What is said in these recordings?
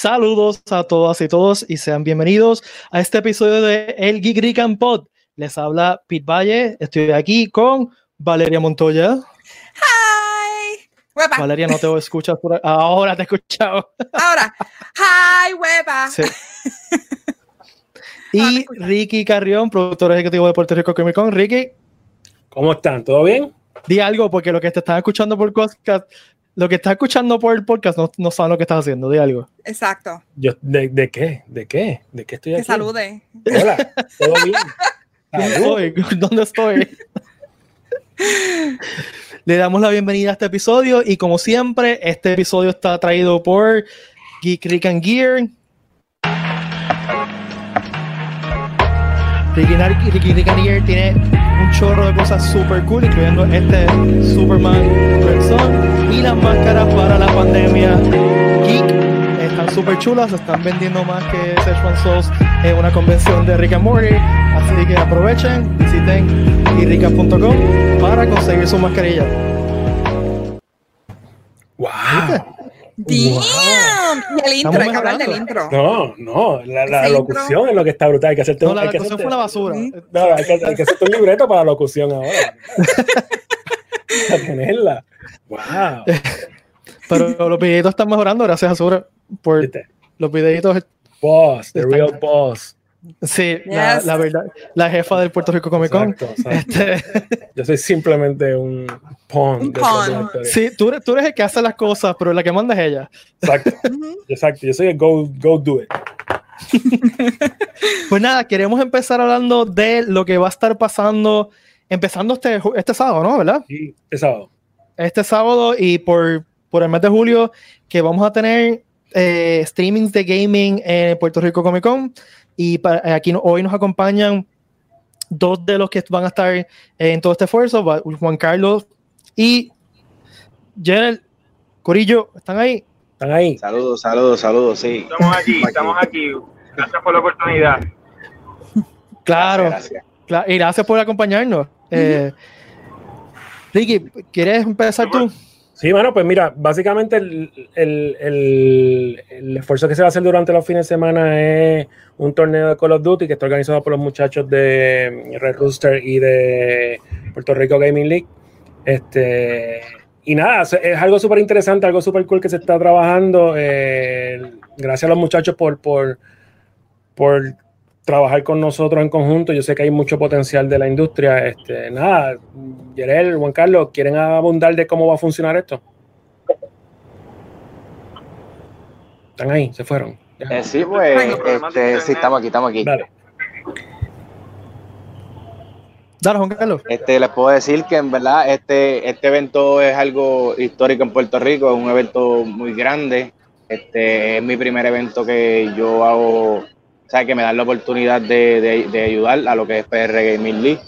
Saludos a todas y todos y sean bienvenidos a este episodio de El Geek Rican Pod. Les habla Pete Valle, estoy aquí con Valeria Montoya. Hi. Huepa. Valeria, no te escuchas por ahí. Ahora te he escuchado. Ahora. Hi, huepa. Sí. Y Ricky Carrión, productor ejecutivo de Puerto Rico Comic Con. Ricky, ¿Cómo están? ¿Todo bien? di algo porque lo que te están escuchando por podcast, lo que estás escuchando por el podcast no, no saben lo que estás haciendo. Di algo. Exacto. Yo, ¿de, de qué? ¿De qué? ¿De qué estoy Que aquí? salude. Hola, ¿todo bien? ¿Dónde estoy? ¿Dónde estoy? Le damos la bienvenida a este episodio y como siempre, este episodio está traído por Geek Rick and Gear. Ricky, Ricky Rick and Gear tiene un chorro de cosas super cool, incluyendo este Superman Red y las máscaras para la pandemia Geek. Están super chulas, están vendiendo más que Szechuan Sauce en una convención de Rick and Morty. Así que aprovechen, visiten irrica.com para conseguir su mascarilla. ¡Wow! Damn. Y el intro, hay que hablar del intro. No, no, la, la locución es lo que está brutal. Hay que hacerte No, un- la hay que locución hacerte- fue una basura. No, hay que, hay que hacerte un libreto para la locución ahora. Para tenerla. ¡Wow! Pero los videitos están mejorando, gracias a Sura por ¿Viste? los videitos. Boss, the real boss. Sí, la, Yes. la verdad, la jefa del Puerto Rico Comic Con. Exacto, exacto. Este, Yo soy simplemente un pawn. Un de la pawn. sí, tú eres, tú eres el que hace las cosas, pero la que manda es ella. Exacto, exacto. Yo soy el go, go do it. Pues nada, queremos empezar hablando de lo que va a estar pasando, empezando este, este sábado, ¿no? ¿Verdad? Y este sábado. Este sábado y por, por el mes de julio, que vamos a tener eh, streamings de gaming en Puerto Rico Comic Con. Y pa- eh, aquí no- hoy nos acompañan dos de los que van a estar eh, en todo este esfuerzo, Juan Carlos y Jenel Corillo, ¿están ahí? ¿Están ahí? Saludos, saludos, saludos, sí. Estamos aquí, estamos aquí. Gracias por la oportunidad. Claro, Gracias. cla- y gracias por acompañarnos. Eh, Ricky, ¿quieres empezar tú? Sí, bueno, pues mira, básicamente el, el- el- esfuerzo que se va a hacer durante los fines de semana es un torneo de Call of Duty que está organizado por los muchachos de Red Rooster y de Puerto Rico Gaming League. Este, y nada, es es algo súper interesante, algo súper cool que se está trabajando. eh, gracias a los muchachos por, por, por trabajar con nosotros en conjunto. Yo sé que hay mucho potencial de la industria. Este, nada, Yerel, Juan Carlos, ¿quieren abundar de cómo va a funcionar esto? Están ahí, se fueron. Eh, sí, pues, este, sí, estamos aquí, estamos aquí. Dale. Dale, Juan Carlos. Este, les puedo decir que en verdad este, este evento es algo histórico en Puerto Rico, es un evento muy grande. Este, es mi primer evento que yo hago, o sea, que me dan la oportunidad de, de- ayudar a lo que es PR Gaming League,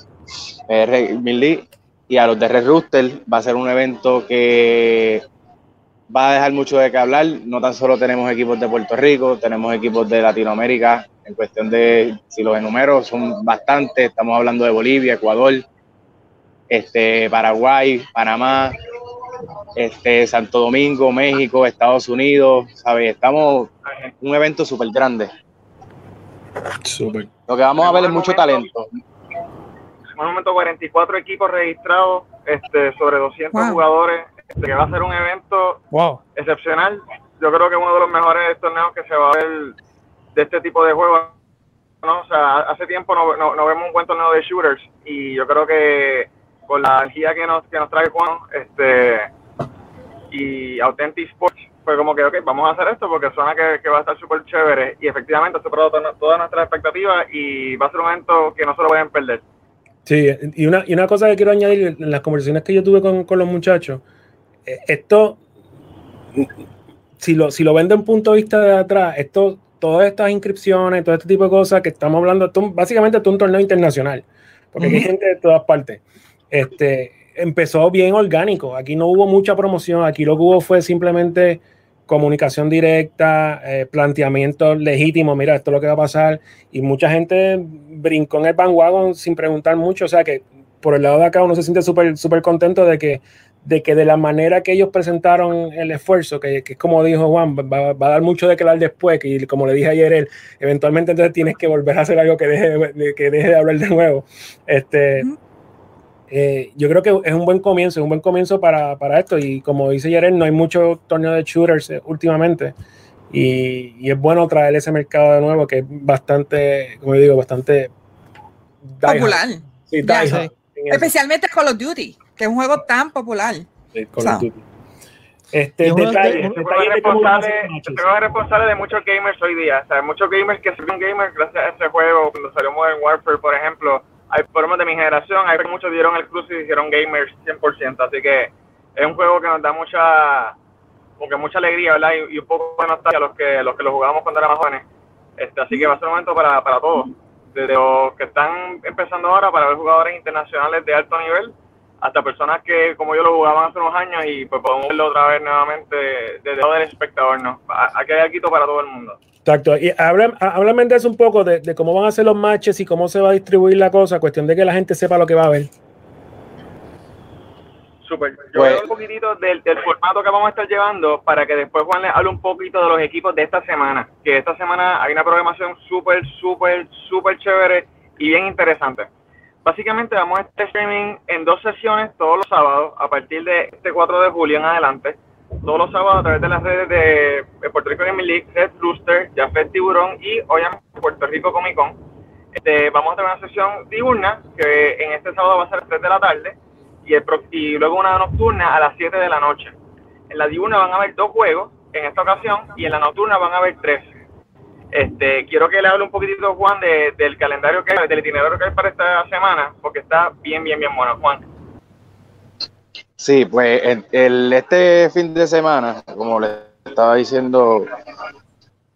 PR Gaming League y a los de Red Rooster. Va a ser un evento que va a dejar mucho de qué hablar. No tan solo tenemos equipos de Puerto Rico, tenemos equipos de Latinoamérica. En cuestión de, si los enumero, son bastantes. Estamos hablando de Bolivia, Ecuador, este, Paraguay, Panamá, este, Santo Domingo, México, Estados Unidos. ¿sabes? Estamos un evento súper grande. Lo que vamos a ver es mucho momento- talento. En un momento 44 equipos registrados, este, sobre 200 Wow. jugadores, este, que va a ser un evento Wow. excepcional. Yo creo que uno de los mejores torneos que se va a ver de este tipo de juegos. ¿no? O sea, hace tiempo no, no- no vemos un buen torneo de shooters y yo creo que con la energía que nos, que nos trae Juan este, y Authentic Sports fue como que, ok, vamos a hacer esto porque suena que, que va a estar súper chévere y efectivamente ha superado to- todas nuestras expectativas y va a ser un evento que no se lo pueden perder. Sí, y una, y una cosa que quiero añadir en las conversaciones que yo tuve con, con los muchachos, eh, esto, si lo, si lo ven de un punto de vista de atrás, esto, todas estas inscripciones, todo este tipo de cosas que estamos hablando, esto, básicamente esto es un torneo internacional, porque hay gente de todas partes. Este, empezó bien orgánico, aquí no hubo mucha promoción, aquí lo que hubo fue simplemente comunicación directa, eh, planteamiento legítimo, mira, esto es lo que va a pasar, y mucha gente brincó en el bandwagon sin preguntar mucho, o sea que por el lado de acá uno se siente súper súper contento de que de que de la manera que ellos presentaron el esfuerzo, que, que es como dijo Juan, va, va, a dar mucho de que hablar después, que como le dije ayer, él, eventualmente entonces tienes que volver a hacer algo que deje de, que deje de hablar de nuevo. Este, eh, yo creo que es un buen comienzo, es un buen comienzo para, para esto y como dice Yerel, no hay mucho torneo de shooters eh, últimamente y, y, es bueno traer ese mercado de nuevo que es bastante, como digo, bastante popular. Sí, Especialmente Call of Duty que es un juego tan popular. Sí, Call of Duty. Este, yo detalle, este juego responsable, este responsable de muchos gamers hoy día. O sea, muchos gamers que son gamers gracias a ese juego, cuando salió Modern Warfare, por ejemplo, hay por de mi generación, hay muchos dieron el cruce y hicieron gamers 100%. Así que es un juego que nos da mucha porque mucha alegría, ¿verdad? Y, un poco de nostalgia a los que, los que lo jugábamos cuando éramos jóvenes. Este, así que va a ser un momento para, para todos. Desde los que están empezando ahora para ver jugadores internacionales de alto nivel hasta personas que como yo lo jugaban hace unos años y pues podemos verlo otra vez nuevamente desde todo el espectador, ¿no? Aquí hay algo para todo el mundo. Exacto, y háblame de eso un poco, de, de, cómo van a ser los matches y cómo se va a distribuir la cosa, cuestión de que la gente sepa lo que va a ver. Super. Yo pues, un poquitito del, del, formato que vamos a estar llevando para que después Juan le hable un poquito de los equipos de esta semana. Que esta semana hay una programación súper, súper, súper chévere y bien interesante. Básicamente vamos a estar streaming en dos sesiones todos los sábados a partir de este 4 de julio en adelante. Todos los sábados a través de las redes de, Puerto Rico Gaming League, Red Rooster, Jafet Tiburón y obviamente Puerto Rico Comic Con. Este, vamos a tener una sesión diurna que en este sábado va a ser a las 3 de la tarde y, el, y luego una nocturna a las 7 de la noche. En la diurna van a haber dos juegos en esta ocasión y en la nocturna van a haber tres. Este, quiero que le hable un poquitito, Juan, del calendario que hay, del itinerario que hay para esta semana, porque está bien, bien, bien bueno, Juan. Sí, pues el, este fin de semana, como le estaba diciendo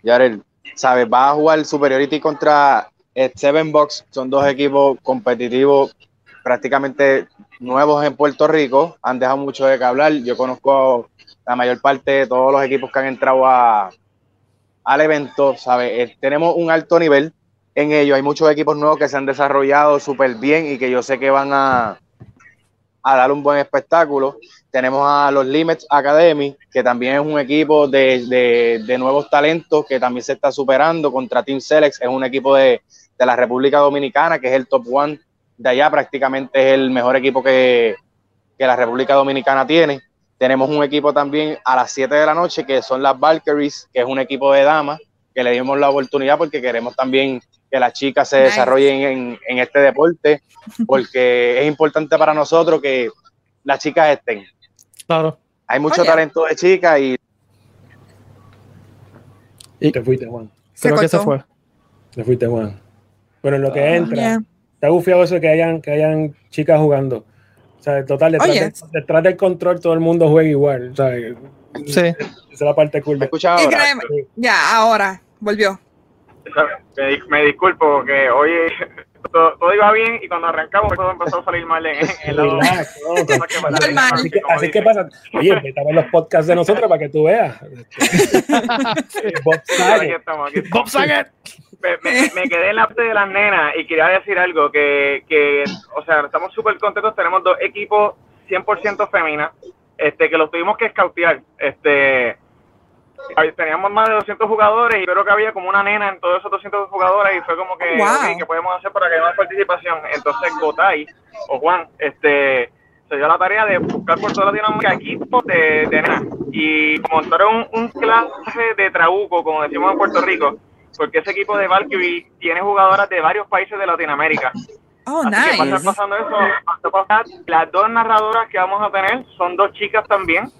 Yarel, ¿sabes? Va a jugar Superiority contra Seven Box, son dos equipos competitivos prácticamente nuevos en Puerto Rico, han dejado mucho de que hablar. Yo conozco la mayor parte de todos los equipos que han entrado a, al evento, ¿sabes? Eh, tenemos un alto nivel en ello. Hay muchos equipos nuevos que se han desarrollado súper bien y que yo sé que van a, a dar un buen espectáculo. Tenemos a los Limits Academy, que también es un equipo de, de, nuevos talentos que también se está superando contra Team Selex. Es un equipo de, de, la República Dominicana, que es el top one de allá. Prácticamente es el mejor equipo que, que la República Dominicana tiene. Tenemos un equipo también a las 7 de la noche que son las Valkyries, que es un equipo de damas, que le dimos la oportunidad porque queremos también que las chicas se desarrollen en, este deporte, porque es importante para nosotros que las chicas estén. Claro. Hay mucho talento de chicas y... y... Te fuiste, Juan. Creo que se fue. Te fuiste, Juan. Pero en lo que ah, entra, está gufiado eso que hayan, que hayan chicas jugando sea, total, detrás, del control todo el mundo juega igual. O sea, sí. Esa es la parte cool. ¿Me escuchas ahora? Ya, ahora, volvió. Me, me disculpo porque hoy todo, iba bien y cuando arrancamos todo empezó a salir mal en, el lado. así, que, así que pasa. Oye, ver los podcasts de nosotros para que tú veas. Bob Saget. Bob Saget me, quedé en la parte de las nenas y quería decir algo, que, que o sea, estamos súper contentos, tenemos dos equipos 100% femeninas, este, que los tuvimos que escautear, este, teníamos más de 200 jugadores y creo que había como una nena en todos esos 200 jugadores y fue como que, wow. ¿qué podemos hacer para que haya más participación? Entonces Gotay o Juan, este, se dio la tarea de buscar por toda Latinoamérica equipos de, de nenas y montaron un, un clase de trabuco, como decimos en Puerto Rico, porque ese equipo de Valkyrie tiene jugadoras de varios países de Latinoamérica. Oh, Así nice. Que va a estar pasando eso. Las dos narradoras que vamos a tener son dos chicas también.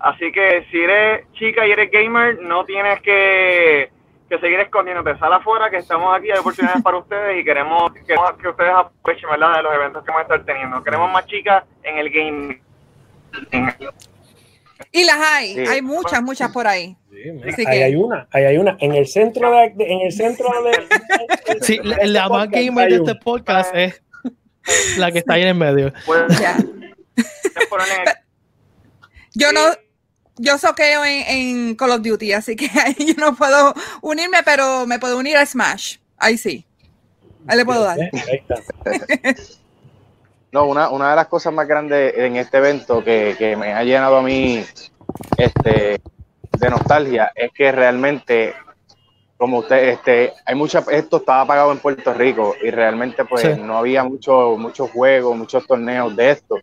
Así que si eres chica y eres gamer, no tienes que, que seguir escondiéndote. Sal afuera, que estamos aquí, hay oportunidades para ustedes y queremos que, que ustedes aprovechen ¿verdad? de los eventos que vamos a estar teniendo. Queremos más chicas en el gaming. Y las hay, hay muchas, muchas por ahí. Sí, ahí hay una, ahí hay una. En el centro de, en el centro de. sí, el la más gamer de este podcast es la que está ahí en el medio. yo no, yo soqueo en, en, Call of Duty, así que ahí yo no puedo unirme, pero me puedo unir a Smash. Ahí sí. Ahí le puedo dar. Ahí está. No, una, una de las cosas más grandes en este evento que, que me ha llenado a mí este, de nostalgia es que realmente, como usted, este, hay mucha, esto estaba pagado en Puerto Rico y realmente pues Sí. no había mucho, muchos juegos, muchos torneos de esto.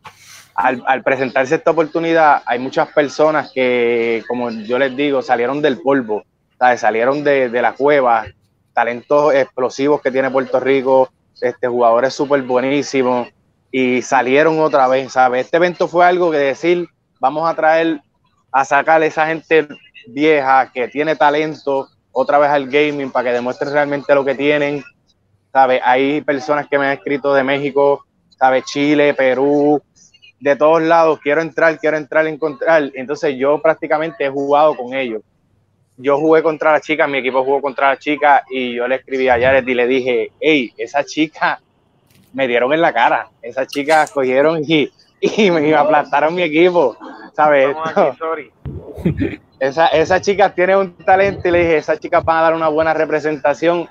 Al, al presentarse esta oportunidad, hay muchas personas que, como yo les digo, salieron del polvo, ¿sabes? salieron de, de la cueva, talentos explosivos que tiene Puerto Rico, este, jugadores súper buenísimos y salieron otra vez, ¿sabes? Este evento fue algo que decir, vamos a traer, a sacar a esa gente vieja que tiene talento otra vez al gaming para que demuestren realmente lo que tienen, ¿sabes? Hay personas que me han escrito de México, ¿sabes? Chile, Perú, de todos lados, quiero entrar, quiero entrar, encontrar. Entonces yo prácticamente he jugado con ellos. Yo jugué contra la chica, mi equipo jugó contra la chica y yo le escribí a Jared y le dije, hey, esa chica me dieron en la cara. Esas chicas cogieron y, y me aplastaron mi equipo, ¿sabes? Estamos aquí, sorry. Esa, esa chica tiene un talento y le dije, esas chicas van a dar una buena representación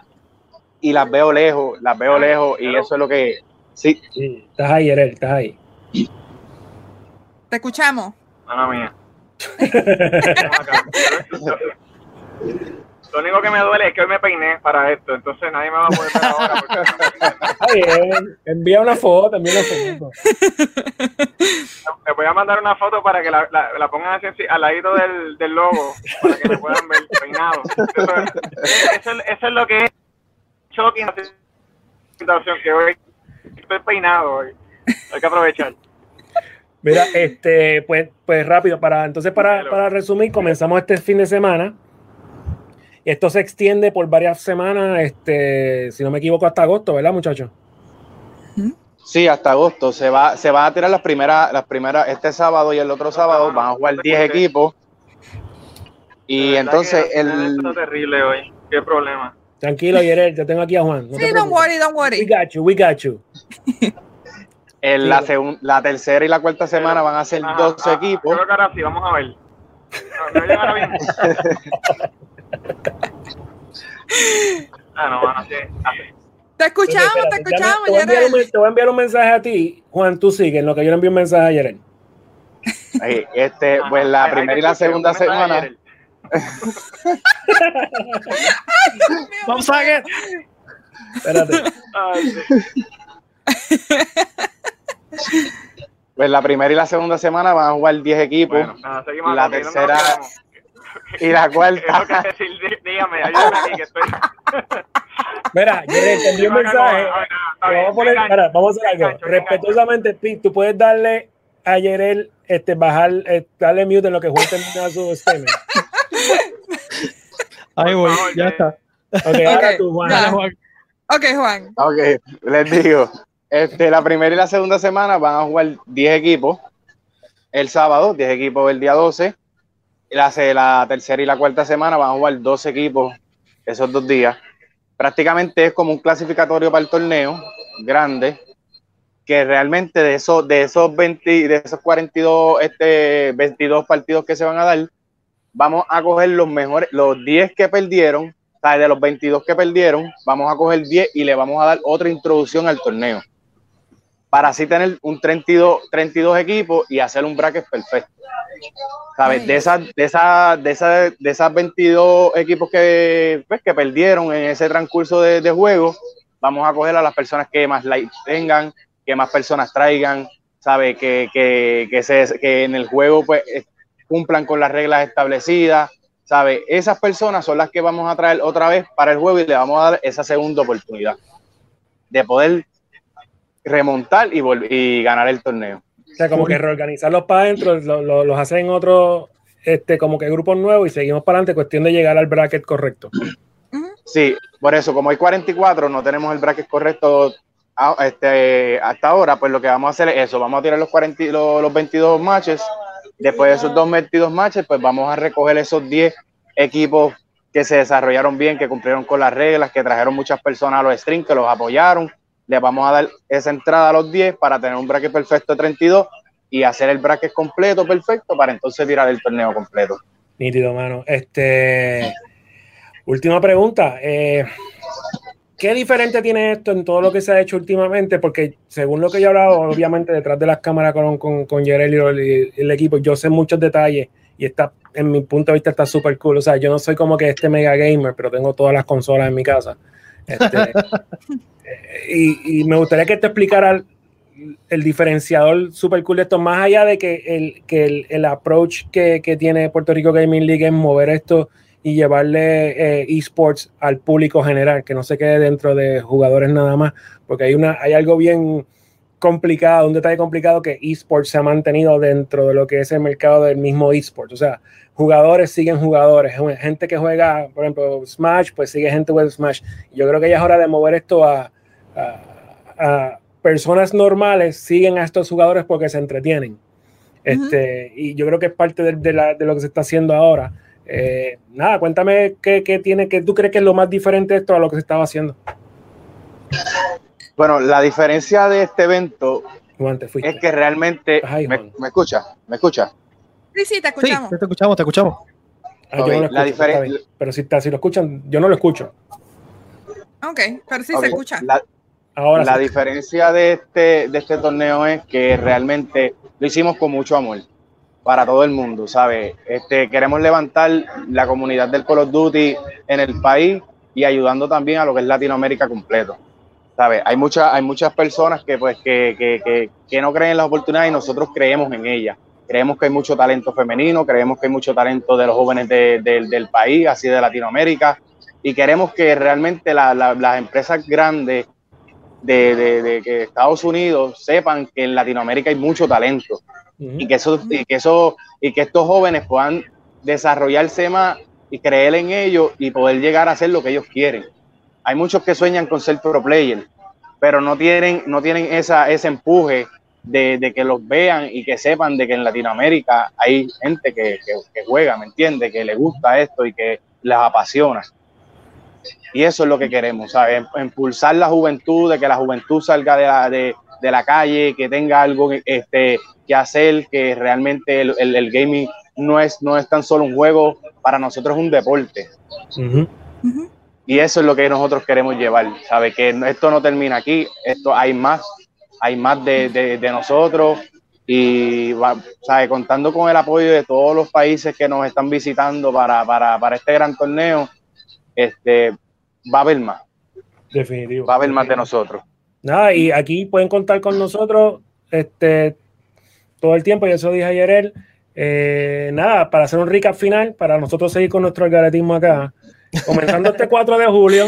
y las veo lejos, las veo lejos y eso es lo que, sí, Sí, estás ahí, Erel, estás ahí. Te escuchamos. Mala mía. Lo único que me duele es que hoy me peiné para esto, entonces nadie me va a poder ver ahora. Porque bien. Envía una foto, envía una foto. les voy a mandar una foto para que la, la, la pongan así al ladito del, del logo, para que me puedan ver peinado. Eso es, eso es- eso es lo que es shocking la situación, que hoy estoy peinado hoy. Hay que aprovechar. Mira, este, pues, pues rápido, para entonces para, para resumir, comenzamos este fin de semana. Esto se extiende por varias semanas, este, si no me equivoco, hasta agosto, ¿verdad, muchachos? sí, hasta agosto se va, se van a tirar las primeras, las primeras, este sábado y el otro sábado van a jugar 10 equipos y entonces que el, Está terrible hoy. Qué problema. Tranquilo, Yerel, yo tengo aquí a Juan. No te Sí, don't preocupes. worry, don't We worry. got you, we got you. el- la, segun- la tercera y la cuarta semana van a ser Ajá, 12 ah, equipos. Yo creo que ahora sí, vamos a ver. No. ah, no, bueno, sí. Te escuchamos, te escuchamos, me- te, voy a enviar un, Yerel. te voy a enviar un mensaje a ti, Juan, tú sigue, en lo que yo le envío un mensaje a Yerel. Ahí, Este, pues la primera y la segunda semana. Vamos a ver. Espérate. Ay, sí. Pues la primera y la segunda semana van a jugar 10 equipos Bueno, La acá, ok, ¿dónde tercera-? Y la Tengo que cuarta. decir, dí- dígame, ayúdame aquí que estoy. Mira, Yerel, te envío un mensaje. vamos a hacer algo. Respetuosamente, Pi, tú puedes darle a Yerel, este, bajar, eh, darle mute en lo que Juan termina su statement. Ahí voy, ya está. Ok, ahora tú, Juan. Dale, Juan. Ok, Juan. Ok, les digo. Este, la primera y la segunda semana van a jugar 10 equipos el sábado, 10 equipos el día 12. La, la tercera y la cuarta semana van a jugar 12 equipos esos dos días. Prácticamente es como un clasificatorio para el torneo grande, que realmente de esos, de esos 20, de esos 42, este, 22 partidos que se van a dar, vamos a coger los mejores, los 10 que perdieron, o sea, de los 22 que perdieron, vamos a coger 10 y le vamos a dar otra introducción al torneo. Para así tener un 32, 32 equipos y hacer un bracket perfecto. ¿Sabes? De esas, de esas, de esas, de esas 22 equipos que, pues, que perdieron en ese transcurso de, de juego, vamos a coger a las personas que más likes tengan, que más personas traigan, ¿sabe? Que, que, que, se, que en el juego pues, eh, cumplan con las reglas establecidas, ¿sabe? Esas personas son las que vamos a traer otra vez para el juego y le vamos a dar esa segunda oportunidad de poder remontar y, y ganar el torneo. O sea, como que reorganizarlos para adentro, lo- lo- los hacen otros, este, como que grupos nuevos y seguimos para adelante, cuestión de llegar al bracket correcto. Sí, por eso, como hay 44, no tenemos el bracket correcto a- este, hasta ahora, pues lo que vamos a hacer es eso, vamos a tirar los, 40, y- los, los 22 matches, después de esos dos 22 matches, pues vamos a recoger esos 10 equipos que se desarrollaron bien, que cumplieron con las reglas, que trajeron muchas personas a los streams, que los apoyaron, les vamos a dar esa entrada a los 10 para tener un bracket perfecto de 32 y hacer el bracket completo perfecto para entonces tirar el torneo completo. Nítido, mano. Este, última pregunta. eh, ¿qué ¿qué diferente tiene esto en todo lo que se ha hecho últimamente? Porque según lo que yo he hablado, obviamente detrás de las cámaras con, con, con y el, el, equipo, yo sé muchos detalles y está, en mi punto de vista, está súper cool. O sea, yo no soy como que este mega gamer, pero tengo todas las consolas en mi casa. Este, y, me gustaría que te explicara el diferenciador super cool de esto, más allá de que el, que el, el approach que, que, tiene Puerto Rico Gaming League es mover esto y llevarle eh, esports al público general, que no se quede dentro de jugadores nada más, porque hay, una, hay algo bien complicado, un detalle complicado que esports se ha mantenido dentro de lo que es el mercado del mismo esports, o sea, jugadores siguen jugadores, gente que juega, por ejemplo, Smash, pues sigue gente de Smash. Yo creo que ya es hora de mover esto a, a, a personas normales siguen a estos jugadores porque se entretienen. Este, Y yo creo que es parte de, de, la, de, lo que se está haciendo ahora. Eh, nada, cuéntame qué, qué, tiene, que tú crees que es lo más diferente de esto a lo que se estaba haciendo. Bueno, la diferencia de este evento es que realmente... Ay, me, me, escucha? ¿Me escucha? Sí, sí, te escuchamos. Sí, te escuchamos, te escuchamos. Ah, okay, no la diferencia... Pero si, si, lo escuchan, yo no lo escucho. Ok, pero sí okay. se escucha. La, Ahora la sí. diferencia de este, de este torneo es que realmente lo hicimos con mucho amor para todo el mundo, ¿sabes? Este, queremos levantar la comunidad del Call of Duty en el país y ayudando también a lo que es Latinoamérica completo. ¿Sabes? Hay, mucha, hay muchas personas que, pues, que, que, que, que no creen en las oportunidades y nosotros creemos en ellas. Creemos que hay mucho talento femenino, creemos que hay mucho talento de los jóvenes de, de, del país, así de Latinoamérica, y queremos que realmente la, la, las empresas grandes de, de, de, que Estados Unidos sepan que en Latinoamérica hay mucho talento uh -huh. y, que eso, y, que eso, y que estos jóvenes puedan desarrollarse más y creer en ellos y poder llegar a hacer lo que ellos quieren. Hay muchos que sueñan con ser pro player, pero no tienen, no tienen esa, ese empuje de, de, que los vean y que sepan de que en Latinoamérica hay gente que, que, que juega, ¿me entiende? Que le gusta esto y que les apasiona. Y eso es lo que queremos, ¿sabes? Impulsar la juventud, de que la juventud salga de la, de, de la calle, que tenga algo este, que hacer, que realmente el, el, el, gaming no es, no es tan solo un juego, para nosotros es un deporte. Uh -huh. Uh -huh. Y eso es lo que nosotros queremos llevar, ¿sabes? Que esto no termina aquí, esto hay más, hay más de, de, de nosotros y ¿sabe? contando con el apoyo de todos los países que nos están visitando para, para, para este gran torneo, este, va a haber más. Definitivo. Va a haber más de nosotros. Nada, y aquí pueden contar con nosotros este, todo el tiempo, y eso dije ayer él. Eh, nada, para hacer un recap final, para nosotros seguir con nuestro algoritmo acá. Comenzando este 4 de julio,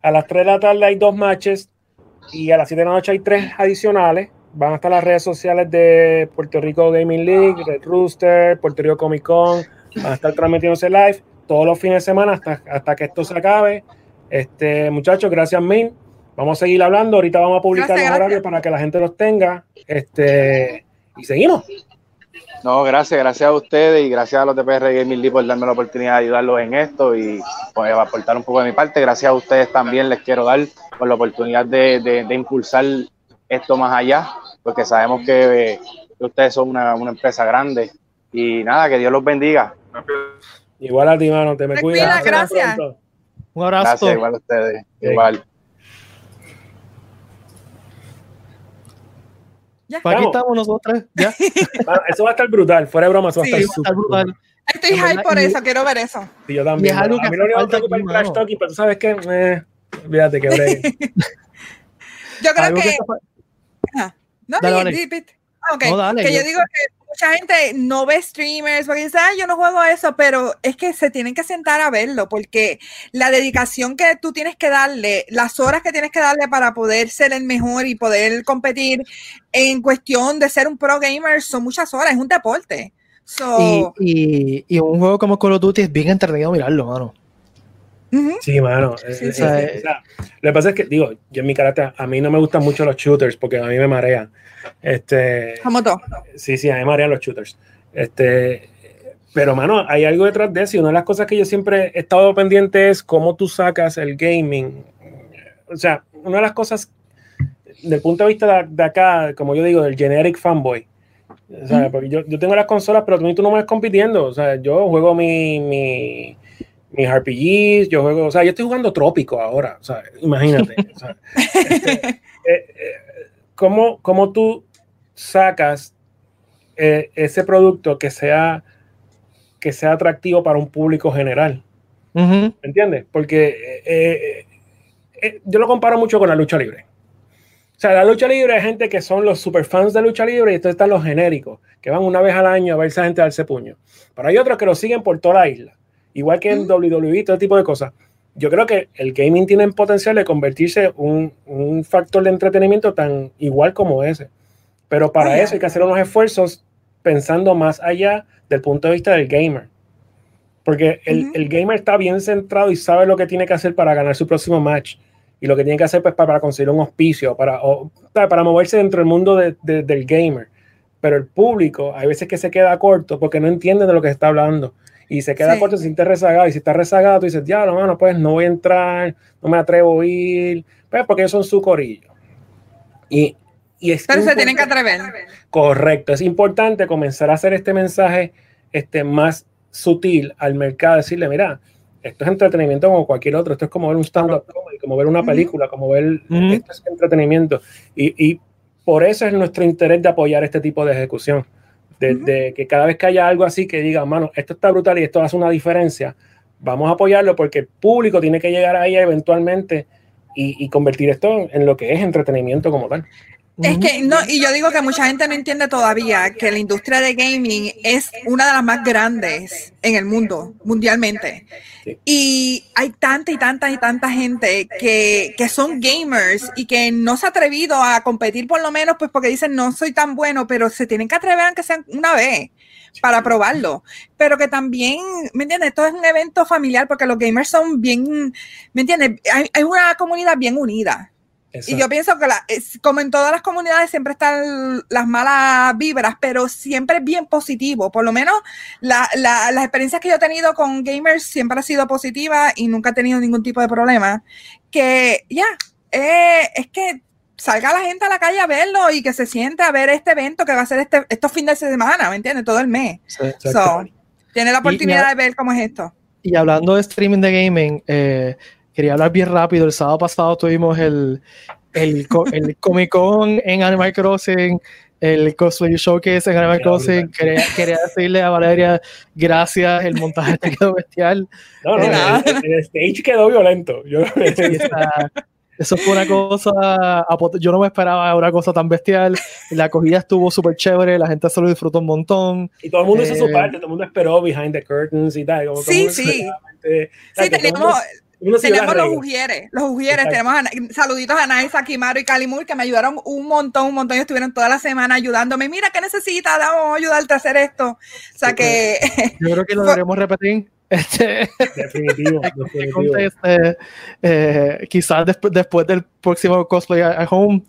a las 3 de la tarde hay dos matches y a las 7 de la noche hay tres adicionales. Van a estar las redes sociales de Puerto Rico Gaming League, Red Rooster, Puerto Rico Comic Con. Van a estar transmitiéndose live todos los fines de semana hasta, hasta que esto se acabe. Este, muchachos, gracias Min. Vamos a seguir hablando. Ahorita vamos a publicar gracias, los horarios para que la gente los tenga. Este, y seguimos. No, gracias, gracias a ustedes y gracias a los de PR Gaming League por darme la oportunidad de ayudarlos en esto y pues, aportar un poco de mi parte. Gracias a ustedes también les quiero dar por la oportunidad de, de, de impulsar esto más allá, porque sabemos que, que ustedes son una, una, empresa grande y nada, que Dios los bendiga. Igual a ti, mano, te me cuidas. Gracias. Un abrazo. Gracias, igual a ustedes. Sí. Igual. Ya. Aquí estamos nosotros. ¿Ya? eso va a estar brutal. Fuera de broma, eso va sí, a estar, estar brutal. Estoy hype por eso, quiero ver eso. Sí, yo también. Y es algo que a mí no me preocupa el trash talking, pero tú sabes que, eh, fíjate que yo creo que. que ah, no, dale, dale. Okay. no, dale, que yo, yo digo que mucha gente no ve streamers porque dice, yo no juego a eso, pero es que se tienen que sentar a verlo porque la dedicación que tú tienes que darle, las horas que tienes que darle para poder ser el mejor y poder competir en cuestión de ser un pro gamer son muchas horas, es un deporte. So, y, y, y, un juego como Call of Duty es bien entretenido mirarlo, mano. Uh -huh. Sí, mano. Sí, sí, sí. O sea, lo que pasa es que, digo, yo en mi carácter, a mí no me gustan mucho los shooters porque a mí me marean. Este, Como todo. Sí, sí, a mí me marean los shooters. Este, pero, mano, hay algo detrás de eso y una de las cosas que yo siempre he estado pendiente es cómo tú sacas el gaming. O sea, una de las cosas, del punto de vista de, de acá, como yo digo, del generic fanboy, o sea, porque yo, yo, tengo las consolas, pero tú no me ves compitiendo. O sea, yo juego mi, mi, mis RPGs, yo juego, o sea, yo estoy jugando Trópico ahora, o sea, imagínate. Este, eh, eh, ¿cómo, ¿cómo, tú sacas eh, ese producto que sea, que sea atractivo para un público general? ¿Me entiendes? Porque yo lo comparo mucho con la lucha libre. O sea, la lucha libre hay gente que son los superfans de lucha libre y entonces están los genéricos, que van una vez al año a ver esa gente darse puño. Pero hay otros que lo siguen por toda la isla. Igual que en WWE, todo tipo de cosas. Yo creo que el gaming tiene el potencial de convertirse en un, un, factor de entretenimiento tan igual como ese. Pero para eso hay que hacer unos esfuerzos pensando más allá del punto de vista del gamer. Porque el, el, gamer está bien centrado y sabe lo que tiene que hacer para ganar su próximo match y lo que tiene que hacer pues, para, conseguir un auspicio, para, para moverse dentro del mundo de, del gamer. Pero el público hay veces que se queda corto porque no entiende de lo que está hablando. Y se queda corto, se siente rezagado. Y si está rezagado, tú dices, ya, no, mano, pues no voy a entrar, no me atrevo a ir. Pues porque ellos son su corillo. Y, y Pero se tienen que atrever. Correcto. Es importante comenzar a hacer este mensaje este, más sutil al mercado, decirle, mira, esto es entretenimiento como cualquier otro, esto es como ver un stand-up como ver una película, como ver, esto es entretenimiento. Y, y, por eso es nuestro interés de apoyar este tipo de ejecución, de, que cada vez que haya algo así que diga, mano, esto está brutal y esto hace una diferencia, vamos a apoyarlo porque el público tiene que llegar ahí eventualmente y, y convertir esto en lo que es entretenimiento como tal. Es que no, y yo digo que mucha gente no entiende todavía que la industria de gaming es una de las más grandes en el mundo, mundialmente. Y hay tanta y tanta y tanta gente que, que, son gamers y que no se ha atrevido a competir por lo menos, pues porque dicen no soy tan bueno, pero se tienen que atrever aunque sea una vez para probarlo. Pero que también, ¿me entiendes? Esto es un evento familiar porque los gamers son bien, ¿me entiendes? Hay, hay una comunidad bien unida. Y yo pienso que, la, como en todas las comunidades, siempre están las malas vibras, pero siempre es bien positivo. Por lo menos la, la, las experiencias que yo he tenido con gamers siempre ha sido positiva y nunca he tenido ningún tipo de problema. Que ya, eh, es que salga la gente a la calle a verlo y que se siente a ver este evento que va a ser este, estos fines de semana, ¿me entiendes? Todo el mes. tiene la oportunidad de ver cómo es esto. Y hablando de streaming de gaming, eh, quería hablar bien rápido. El sábado pasado tuvimos el, el, el Comic Con en Animal Crossing, el Cosplay Showcase en Animal Crossing. Quería, quería, decirle a Valeria gracias, el montaje quedó bestial. No, no, eh, el, stage quedó violento. Yo, eso fue una cosa, yo no me esperaba una cosa tan bestial. La acogida estuvo súper chévere, la gente se lo disfrutó un montón. Y todo el mundo hizo su eh, parte, todo el mundo esperó behind the curtains y tal. sí, sí. Sí, tenemos los ujieres, los ujieres, tenemos saluditos a Naisa, Kimaro y Kalimur que me ayudaron un montón, un montón, estuvieron toda la semana ayudándome, mira, ¿qué necesitas? Vamos a ayudarte a hacer esto. O sea que... Yo creo que lo deberíamos repetir. Este, definitivo. Este, eh, quizás después, después del próximo cosplay at home,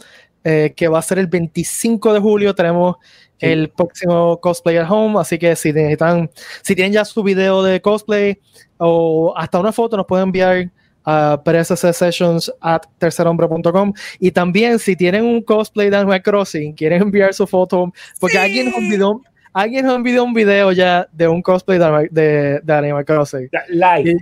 eh, que va a ser el 25 de julio, tenemos el próximo cosplay at home, así que si necesitan, si tienen ya su video de cosplay, o hasta una foto nos pueden enviar a sessions at tercerhombre.com y también si tienen un cosplay de Animal Crossing quieren enviar su foto porque alguien nos envió alguien nos envió un video ya de un cosplay de, de, Animal Crossing live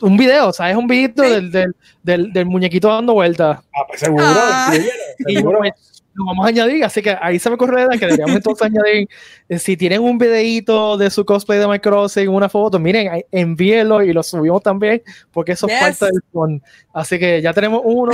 un video, o sea, es un video del, del, del, muñequito dando vueltas. Ah, pues seguro. Ah. seguro. Y, lo vamos a añadir, así que ahí se me ocurre que deberíamos entonces añadir, eh, si tienen un videito de su cosplay de Microsoft, una foto, miren, envíenlo y lo subimos también, porque eso es parte del fondo. Así que ya tenemos uno,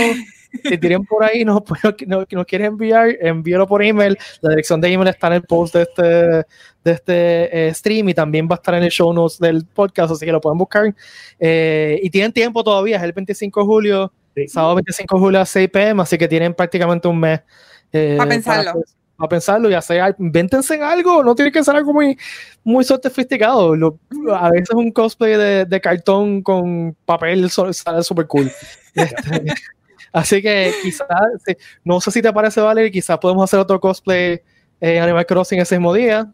si tienen por ahí, nos, nos, nos quieren enviar, envíelo por email, la dirección de email está en el post de este, de este eh, stream y también va a estar en el show notes del podcast, así que lo pueden buscar. Eh, y tienen tiempo todavía, es el 25 de julio, sábado 25 de julio a 6 pm, así que tienen prácticamente un mes eh, para pensarlo. Para, pensarlo y hacer, invéntense en algo, no tiene que ser algo muy, muy sofisticado. a veces un cosplay de, de cartón con papel sale súper cool. Este, así que quizás, no sé si te parece, Vale, quizás podemos hacer otro cosplay en Animal Crossing ese mismo día.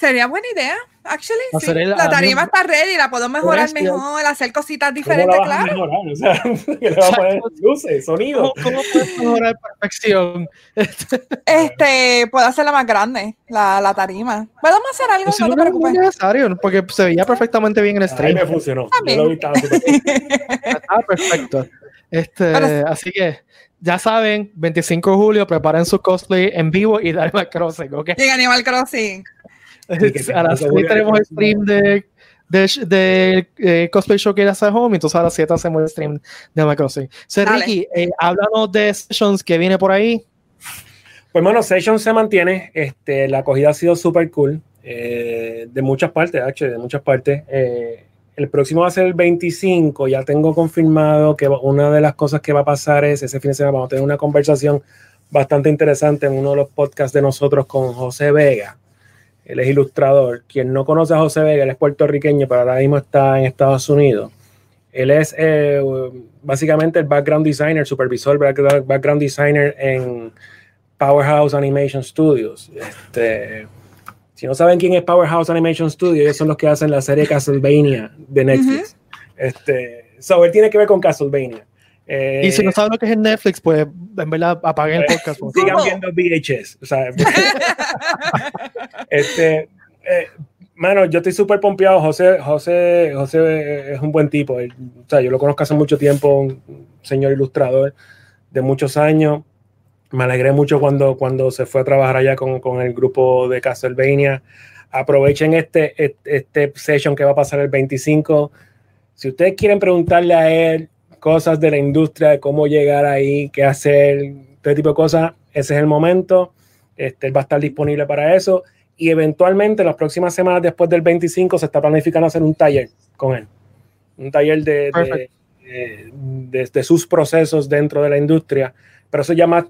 Sería buena idea, actually. Sí. la tarima está ready, la puedo mejorar mejor, hacer cositas diferentes, ¿Cómo la vas claro. A mejorar? O sea, que le va a poner luces, sonido. ¿Cómo, ¿Cómo, puedes mejorar perfección? este, puedo hacerla más grande, la, la tarima. Podemos hacer algo, no, no te preocupes. Es necesario, porque se veía perfectamente bien en el stream. Ahí me funcionó. Yo lo vi, estaba ah, perfecto. Este, así que ya saben, 25 de julio, preparen su cosplay en vivo y Animal Crossing, ¿ok? Y Animal Crossing. a las 6 tenemos el stream de, de, de eh, Cosplay Showcase at Home, entonces a las 7 hacemos el stream de Animal Crossing. So, Ricky, eh, háblanos de Sessions que viene por ahí. Pues bueno, Sessions se mantiene, este, la acogida ha sido súper cool, eh, de muchas partes, de muchas partes. Eh, el próximo va a ser el 25. Ya tengo confirmado que una de las cosas que va a pasar es ese fin de semana vamos a tener una conversación bastante interesante en uno de los podcasts de nosotros con José Vega. Él es ilustrador. Quien no conoce a José Vega, él es puertorriqueño, pero ahora mismo está en Estados Unidos. Él es eh, básicamente el background designer, supervisor, background designer en Powerhouse Animation Studios. Este, si no saben quién es Powerhouse Animation Studio, ellos son los que hacen la serie Castlevania de Netflix. Este, so, él tiene que ver con Castlevania. Eh, y si no saben lo que es en Netflix, pues en verdad apaguen el pues, podcast. Sigan viendo VHS. O sea, este, eh, mano, yo estoy súper pompeado. José, José, José es un buen tipo. o sea, yo lo conozco hace mucho tiempo, un señor ilustrador de muchos años me alegré mucho cuando, cuando se fue a trabajar allá con, con el grupo de Castlevania. Aprovechen este, este, este, session que va a pasar el 25. Si ustedes quieren preguntarle a él cosas de la industria, de cómo llegar ahí, qué hacer, este tipo de cosas, ese es el momento. Este, él va a estar disponible para eso. Y eventualmente, las próximas semanas después del 25, se está planificando hacer un taller con él. Un taller de, de, de sus procesos dentro de la industria. Pero eso ya más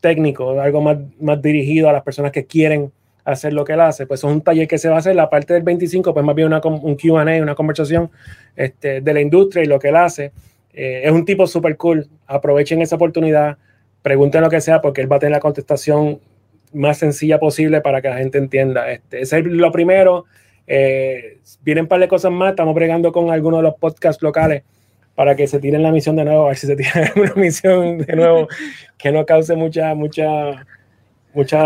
técnico, algo más, más dirigido a las personas que quieren hacer lo que él hace. Pues es un taller que se va a hacer, la parte del 25, pues más bien una, un QA, una conversación este, de la industria y lo que él hace. Eh, es un tipo súper cool. Aprovechen esa oportunidad, pregunten lo que sea, porque él va a tener la contestación más sencilla posible para que la gente entienda. Este, ese es lo primero. Eh, vienen un par de cosas más. Estamos bregando con algunos de los podcasts locales para que se tiren la misión de nuevo, a ver si se tiran una misión de nuevo que no cause mucha, mucha, mucha...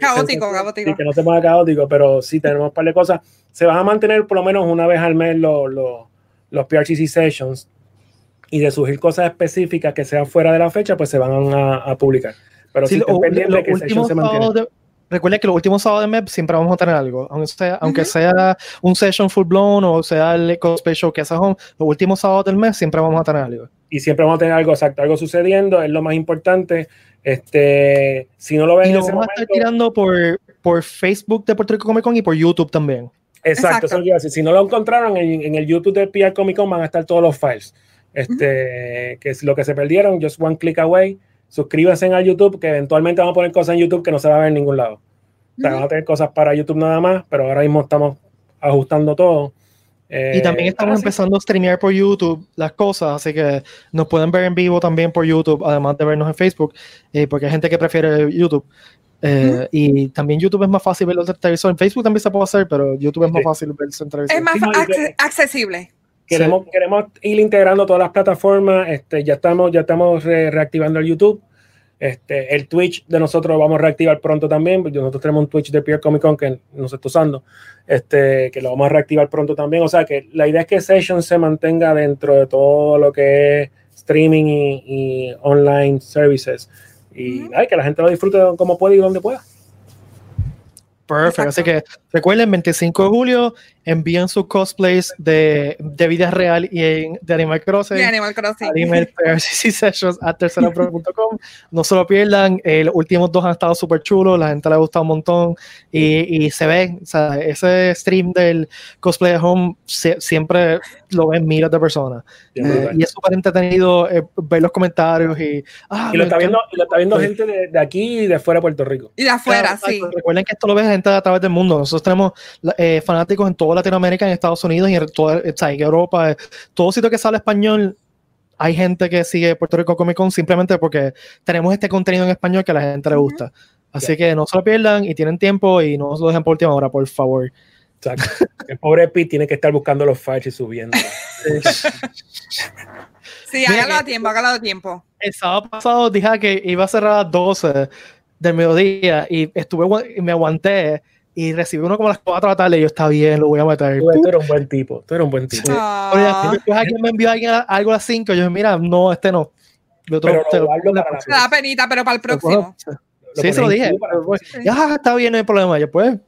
Caótico, caótico. Que no se ponga caótico, pero sí tenemos un par de cosas. Se van a mantener por lo menos una vez al mes los, los, los PRCC sessions y de surgir cosas específicas que sean fuera de la fecha, pues se van a, a publicar. Pero sí, si estén que session se mantiene. Recuerda que los últimos sábados de MEP siempre vamos a tener algo, aunque sea, aunque sea un session full blown o sea el cosplay show que hace home, los últimos sábados del mes siempre vamos a tener algo. Y siempre vamos a tener algo exacto, algo sucediendo, es lo más importante. Este, si no lo ven, y lo vamos a estar tirando por, por Facebook de Puerto Rico Comic Con y por YouTube también. Exacto, Eso decir. Si no lo encontraron en, en, el YouTube de PR Comic Con van a estar todos los files. Este, que es lo que se perdieron, just one click away suscríbanse al YouTube, que eventualmente vamos a poner cosas en YouTube que no se va a ver en ningún lado. O sea, vamos a tener cosas para YouTube nada más, pero ahora mismo estamos ajustando todo. y también eh, estamos empezando a streamear por YouTube las cosas, así que nos pueden ver en vivo también por YouTube, además de vernos en Facebook, eh, porque hay gente que prefiere YouTube. Eh, y también YouTube es más fácil verlo en televisor. En Facebook también se puede hacer, pero YouTube es más fácil verlo en televisor. Es más accesible. Queremos, queremos ir integrando todas las plataformas. Este, ya estamos, ya estamos reactivando el YouTube. Este, el Twitch de nosotros lo vamos a reactivar pronto también. Nosotros tenemos un Twitch de Pierre Comic Con que no se está usando, este, que lo vamos a reactivar pronto también. O sea que la idea es que Session se mantenga dentro de todo lo que es streaming y, online services. Y que la gente lo disfrute como puede y donde pueda. Perfecto. Así que recuerden, 25 de julio, envíen sus cosplays de, de vida real y de Animal Crossing. De Animal Crossing. Animal Sessions a tercerapro.com. No se lo pierdan. Eh, los últimos dos han estado súper chulos. La gente le ha gustado un montón. Y, y se ve, o sea, ese stream del cosplay at home siempre lo ven miles de personas. Eh, y es súper entretenido eh, ver los comentarios. Y, ah, y lo, está viendo, lo está viendo gente de, de, aquí y de fuera de Puerto Rico. Y de afuera, sí. Recuerden que esto lo ve gente a través del mundo. Nosotros tenemos fanáticos en todo Latinoamérica, en Estados Unidos y en toda en Europa, todo sitio que sale español, hay gente que sigue Puerto Rico Comic Con simplemente porque tenemos este contenido en español que a la gente le gusta. Así que no se lo pierdan y tienen tiempo y no se lo dejen por última hora, por favor. El pobre Pete tiene que estar buscando los files y subiendo. sí, hágalo a tiempo, hágalo a tiempo. El sábado pasado dije que iba a cerrar a las 12 del mediodía y estuve y me aguanté y recibí uno como a las 4 de la tarde y yo está bien, lo voy a meter. Tú, eres un buen tipo, tú eres un buen tipo. Ah. Oye, alguien me envió algo a las 5, yo dije, mira, no, este no. Lo otro, pero lo, la da penita, pero para el próximo. Sí, se lo dije. ya está bien, no hay problema. Ya pues.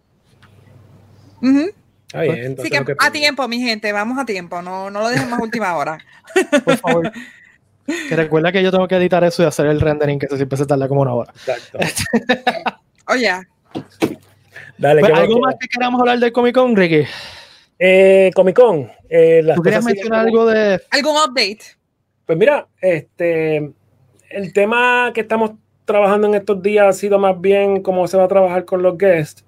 Está bien, sí, que a tiempo, mi gente, vamos a tiempo, no, no lo dejen más última hora. Por favor. que recuerda que yo tengo que editar eso y hacer el rendering, que eso siempre se tarda como una hora. Exacto. Oye. Dale, pues, ¿Algo más que queramos hablar del Comic Con, Ricky? Eh, Comic Con. Eh, ¿Tú querías mencionar algo de. ¿Algún update? Pues mira, este. El tema que estamos trabajando en estos días ha sido más bien cómo se va a trabajar con los guests.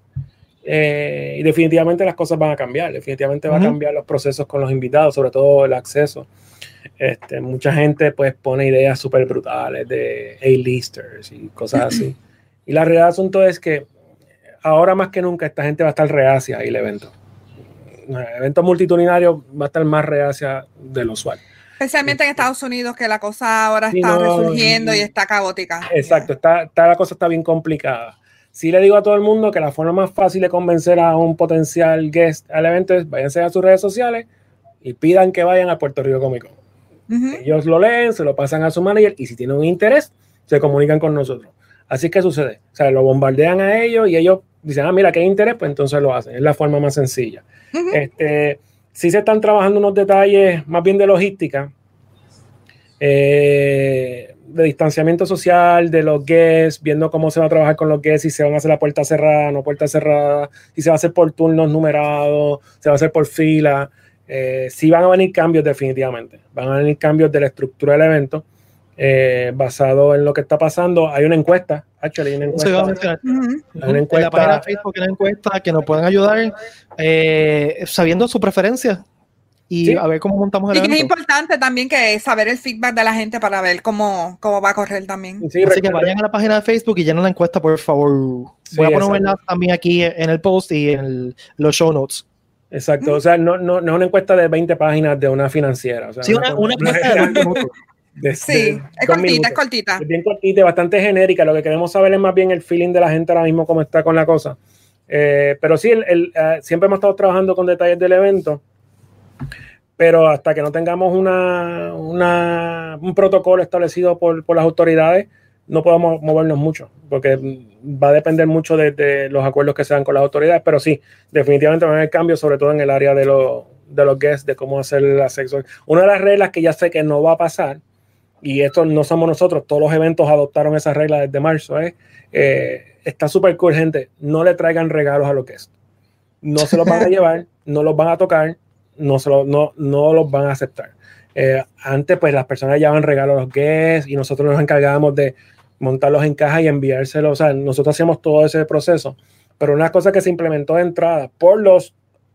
Eh, y definitivamente las cosas van a cambiar. Definitivamente va a cambiar los procesos con los invitados, sobre todo el acceso. Este, mucha gente pues pone ideas súper brutales de A-listers y cosas así. Y la realidad del asunto es que ahora más que nunca esta gente va a estar reacia el evento. El evento multitudinario va a estar más reacia del usual. Especialmente en Estados Unidos, que la cosa ahora está resurgiendo y está caótica. Exacto, está, está, la cosa está bien complicada. Sí le digo a todo el mundo que la forma más fácil de convencer a un potencial guest al evento es váyanse a sus redes sociales y pidan que vayan a Puerto Rico Comic Con. Ellos lo leen, se lo pasan a su manager y si tienen un interés, se comunican con nosotros. Así que sucede. O sea, lo bombardean a ellos y ellos dicen, ah, mira, qué interés, pues entonces lo hacen. Es la forma más sencilla. este, sí se están trabajando unos detalles más bien de logística, eh, de distanciamiento social, de los guests, viendo cómo se va a trabajar con los guests, si se van a hacer la puerta cerrada, no puerta cerrada, si se va a hacer por turnos numerados, se va a hacer por fila. Eh, sí van a venir cambios definitivamente. Van a venir cambios de la estructura del evento. Eh, basado en lo que está pasando. Hay una encuesta, actually, hay una encuesta. hay una encuesta. En la página de Facebook hay una encuesta que nos pueden ayudar eh, sabiendo su preferencia y a ver cómo montamos el y es importante también que saber el feedback de la gente para ver cómo, cómo va a correr también. Así que vayan a la página de Facebook y llenen la encuesta, por favor. Voy a poner un enlace también aquí en el post y en los show notes. Exacto, o sea, no, no, no, es una encuesta de 20 páginas de una financiera. O sea, sí, una, una, encuesta de sí, es cortita, es cortita. Es bien cortita, bastante genérica. Lo que queremos saber es más bien el feeling de la gente ahora mismo, cómo está con la cosa. Eh, pero sí, el, eh, siempre hemos estado trabajando con detalles del evento pero hasta que no tengamos una, un protocolo establecido por, las autoridades, no podemos movernos mucho, porque va a depender mucho de, los acuerdos que se dan con las autoridades, pero sí, definitivamente va a haber cambios, sobre todo en el área de, de los guests, de cómo hacer la sexo. Una de las reglas que ya sé que no va a pasar, y esto no somos nosotros, todos los eventos adoptaron esa regla desde marzo, es, eh, está súper cool, gente, no le traigan regalos a los guests. No se los van a llevar, no los van a tocar, no, se no, no los van a aceptar. Eh, antes, pues las personas llevaban regalos a los guests y nosotros nos encargábamos de montarlos en caja y enviárselos. O sea, nosotros hacíamos todo ese proceso. Pero una cosa que se implementó de entrada por los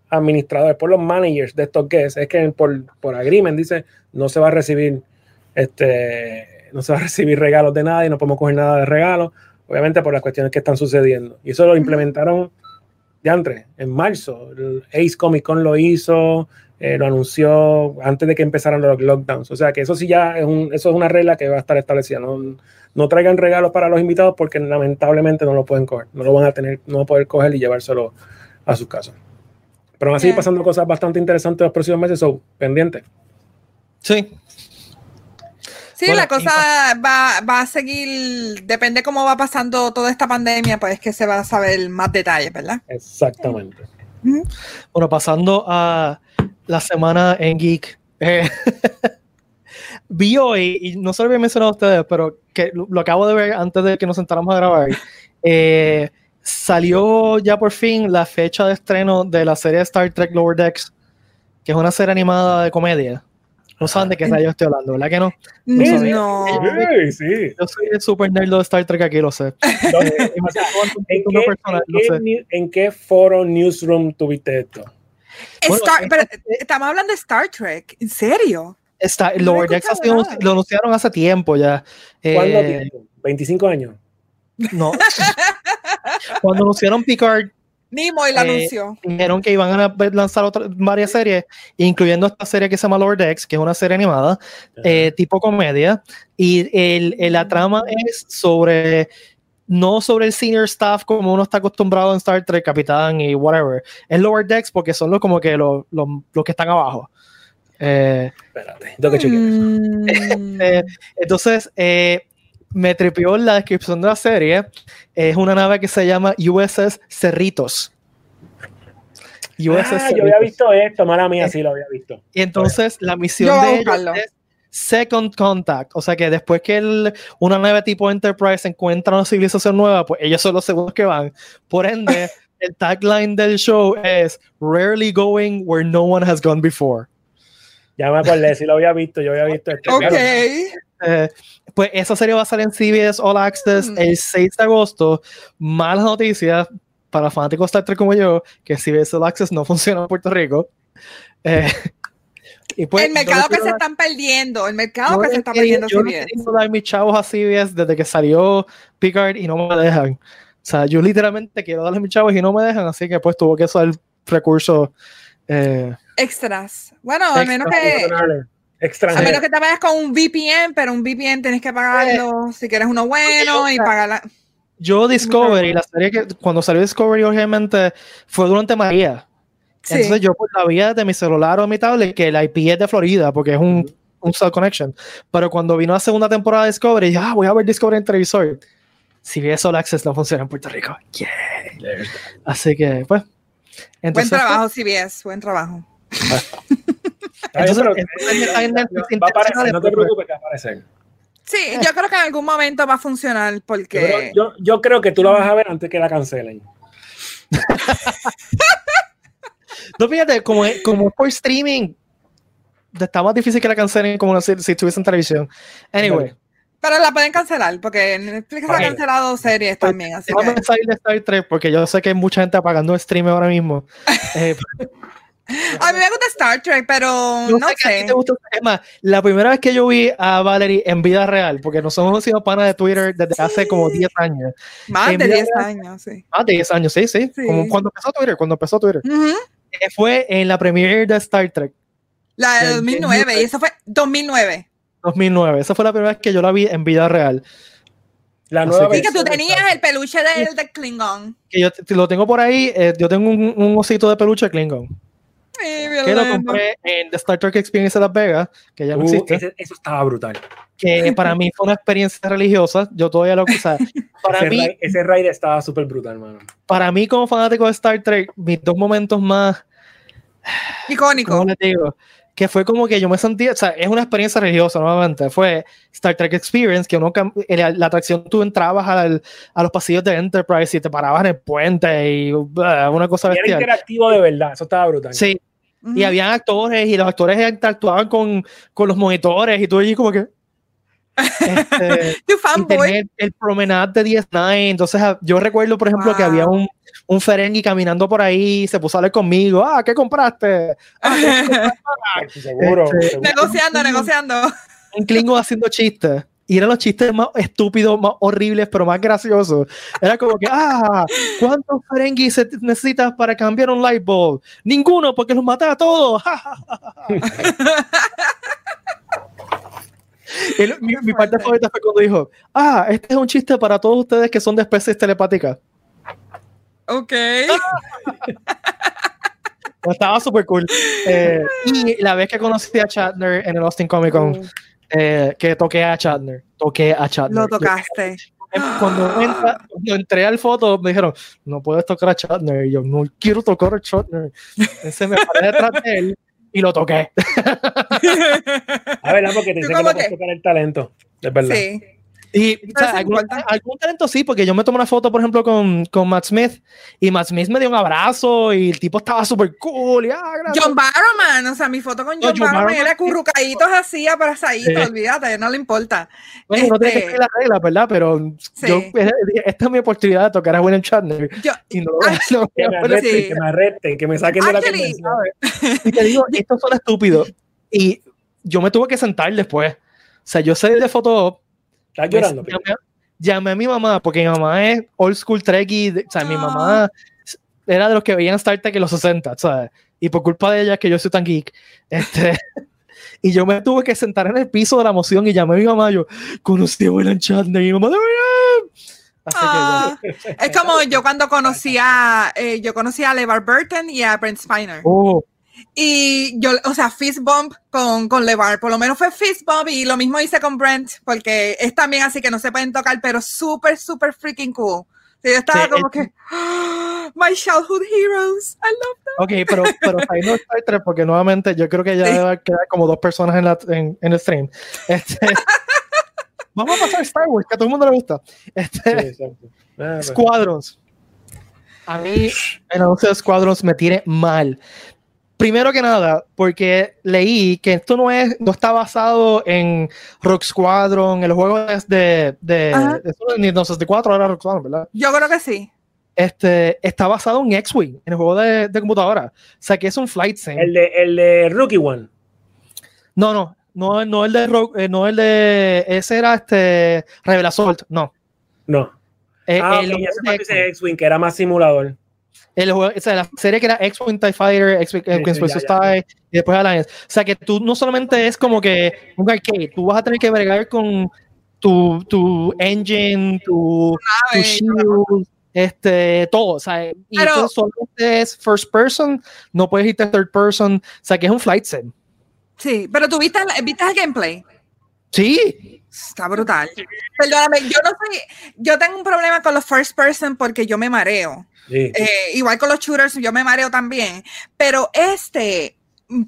administradores, por los managers de estos guests, es que por, por agreement dice no se va a recibir este no se va a recibir regalos de nadie, no podemos coger nada de regalos, obviamente por las cuestiones que están sucediendo. Y eso lo implementaron de antes, en marzo. El Ace Comic Con lo hizo, eh, lo anunció antes de que empezaran los lockdowns. O sea que eso sí ya es, un, eso es una regla que va a estar establecida. No, no traigan regalos para los invitados porque lamentablemente no lo pueden coger. No lo van a tener, no van a poder coger y llevárselo a sus casas. Pero aún así pasando cosas bastante interesantes los próximos meses, son pendientes. Sí, Sí, la cosa va, va, a seguir, depende cómo va pasando toda esta pandemia, pues que se va a saber más detalles, ¿verdad? Exactamente. Bueno, pasando a la semana en Geek. Eh, vi hoy, y no se lo había mencionado a ustedes, pero que lo, acabo de ver antes de que nos sentáramos a grabar. Eh, salió ya por fin la fecha de estreno de la serie Star Trek Lower Decks, que es una serie animada de comedia. No saben de qué yo estoy hablando, ¿verdad que no? No. Sí, Yo soy el super nerd de Star Trek aquí, lo sé. ¿En, qué, foro newsroom tuviste esto? estamos hablando de Star Trek, ¿en serio? Está, lo, lo, anunciaron hace tiempo ya. ¿Cuándo eh, tiempo? ¿25 años? No. cuando anunciaron Picard, Nimoy la eh, anunció. Dijeron que iban a lanzar otras varias series, incluyendo esta serie que se llama Lord X, que es una serie animada, eh, tipo comedia. Y el, la trama es sobre no sobre el senior staff como uno está acostumbrado en Star Trek, Capitán y whatever. Es Lower Decks porque son los como que los, los, los que están abajo. Eh, Espérate, tengo que mm. eh, entonces, eh, me tripió la descripción de la serie. Es una nave que se llama USS Cerritos. USS ah, yo había visto esto, mala mía, sí lo había visto. Y entonces la misión de ellos es Second Contact, o sea que después que el, una nave tipo Enterprise encuentra una civilización nueva, pues ellos son los segundos que van. Por ende, el tagline del show es Rarely going where no one has gone before. Ya me acordé, si lo había visto, yo había visto este. Ok. Eh, pues esa serie va a salir en CBS All Access mm. el 6 de agosto. Malas noticias para fanáticos de Star Trek como yo, que CBS All Access no funciona en Puerto Rico. Eh, pues, el mercado que se están perdiendo, el mercado que se está perdiendo. Yo CBS. no dar mis chavos a CBS desde que salió Picard y no me dejan. O sea, yo literalmente quiero darle mis chavos y no me dejan, así que pues tuvo que usar recursos eh, extras. Bueno, a menos que a menos que te vayas con un VPN, pero un VPN tienes que pagarlo eh, si quieres uno bueno y pagarla. Yo Discovery, la serie que cuando salió Discovery obviamente fue durante María. Entonces yo pues, la vi de mi celular o mi tablet que la IP es de Florida porque es un, un cell connection. Pero cuando vino la segunda temporada de Discovery, dije, ah, voy a ver Discovery en televisor. Si bien All Access no funciona en Puerto Rico. Yeah. Así que, pues. buen trabajo, CBS, buen trabajo. Entonces, va a aparecer, no te preocupes que va a aparecer. Sí, yo creo que en algún momento va a funcionar porque... Yo, yo, creo que tú la vas a ver antes que la cancelen. No, fíjate, como, como por streaming, está más difícil que la cancelen como si, si estuviese en televisión. Anyway. Pero la pueden cancelar, porque Netflix ha cancelado series pues, también. Así vamos a salir de Star Trek, porque yo sé que hay mucha gente apagando stream ahora mismo. eh, a mí me gusta Star Trek, pero no sé. Es más, la primera vez que yo vi a Valerie en vida real, porque nos hemos sido panas de Twitter desde hace como 10 años. Más de 10 años, sí. Más de 10 años, sí, sí. Como cuando empezó Twitter, cuando empezó Twitter. Eh, fue en la premiere de Star Trek. La de 2009, y eso fue 2009. 2009, esa fue la primera vez que yo la vi en vida real. La nueva sí, que tú tenías el peluche del de Klingon. Que yo lo tengo por ahí, eh, yo tengo un, osito de peluche de Klingon. Que lo compré en The Star Trek Experience de Las Vegas, que ya no uh, existe. eso estaba brutal. Que para mí fue una experiencia religiosa. Yo todavía lo. O sea, para ese mí. ese raid estaba súper brutal, hermano. Para mí, como fanático de Star Trek, mis dos momentos más. Icónicos. Que fue como que yo me sentía, o sea, es una experiencia religiosa nuevamente, fue Star Trek Experience, que uno, la, atracción tú entrabas al, a los pasillos de Enterprise y te parabas en el puente y uh, una cosa bestial. Era interactivo de verdad, eso estaba brutal. Sí, y habían actores y los actores interactuaban con, con los monitores y tú allí como que... Este, tu fanboy. El, promenade de DS9. Entonces, ah, yo recuerdo, por ejemplo, que había un, un Ferengi caminando por ahí, se puso a hablar conmigo. Ah, ¿qué compraste? Ah, seguro, este, Negociando, negociando. Un Klingon haciendo chistes. Y eran los chistes más estúpidos, más horribles, pero más graciosos. Era como que, ah, ¿cuántos Ferengi necesitas para cambiar un light bulb? Ninguno, porque los mata a todos. mi, parte favorita fue cuando dijo, ah, este es un chiste para todos ustedes que son de especies telepáticas. Ok. estaba súper cool. Eh, y la vez que conocí a Chatner en el Austin Comic Con, eh, que toqué a Chatner, toqué a Chatner. Lo tocaste. Cuando, entré al foto, me dijeron, no puedes tocar a Chatner. Y yo, no quiero tocar a Chatner. Entonces me paré detrás de él y lo toqué. a ver, porque te dice que no puedes tocar el talento, es verdad. Sí. Y algún, talento sí, porque yo me tomé una foto, por ejemplo, con, con Matt Smith y Matt Smith me dio un abrazo y el tipo estaba súper cool. Y, ah, John Barrowman, o sea, mi foto con John, Barrowman, era currucaditos así, abrazaditos, sí. olvídate, no le importa. Bueno, no tiene que seguir las reglas, ¿verdad? Pero yo, eh, esta es mi oportunidad de tocar a William Chandler. y no, no, que, me arresten, que me arresten, que me saquen de la convención. Y te digo, estos son estúpidos. Y yo me tuve que sentar después. O sea, yo sé de foto ¿Estás llorando? llamé a mi mamá, porque mi mamá es old school trekkie, o sea, mi mamá era de los que veían Star Trek en los 60, ¿sabes? Y por culpa de ella que yo soy tan geek, este, y yo me tuve que sentar en el piso de la emoción y llamé a mi mamá, yo, conocí a William Shatner, y mi mamá, de ah, es como yo cuando conocí a, eh, yo conocí a LeVar Burton y a Brent Spiner. Oh, y yo, o sea, fist bump con, con LeVar, por lo menos fue fist bump y lo mismo hice con Brent, porque es también así que no se pueden tocar, pero súper, súper freaking cool. yo estaba como que, oh, my childhood heroes, I love them. Ok, pero, pero ahí no Star Trek, porque nuevamente yo creo que ya debe quedar como dos personas en, la, en, en el stream. Este, vamos a pasar a Star Wars, que a todo el mundo le gusta. Este, ah, pues. Squadrons. A mí el anuncio de Squadrons me tiene mal primero que nada, porque leí que esto no es, no está basado en Rock Squadron, el juego es de, de, de, Nintendo 64, ahora Rock Squadron, ¿verdad? Yo creo que sí. Este, está basado en X-Wing, en el juego de, de, computadora. O sea, que es un flight sim. El de, el de Rookie One. No, no, no, no el de Rock, eh, no el de, ese era este, Rebel Assault, no. No. Eh, ah, el, okay, ya se X-Wing, que era más simulador el juego, o sea, la serie que era X-Wing TIE Fighter, X-Wing sí, TIE, y después Alliance. O sea, que tú no solamente es como que un arcade, tú vas a tener que bregar con tu, tu engine, tu, tu shield, este, todo. O sea, y Pero, solamente es first person, no puedes irte third person. O sea, que es un flight sim. Sí, pero tú viste, viste el gameplay. Sí. Está brutal. Perdóname, yo no soy, yo tengo un problema con los first person porque yo me mareo. Eh, igual con los shooters, yo me mareo también. Pero este,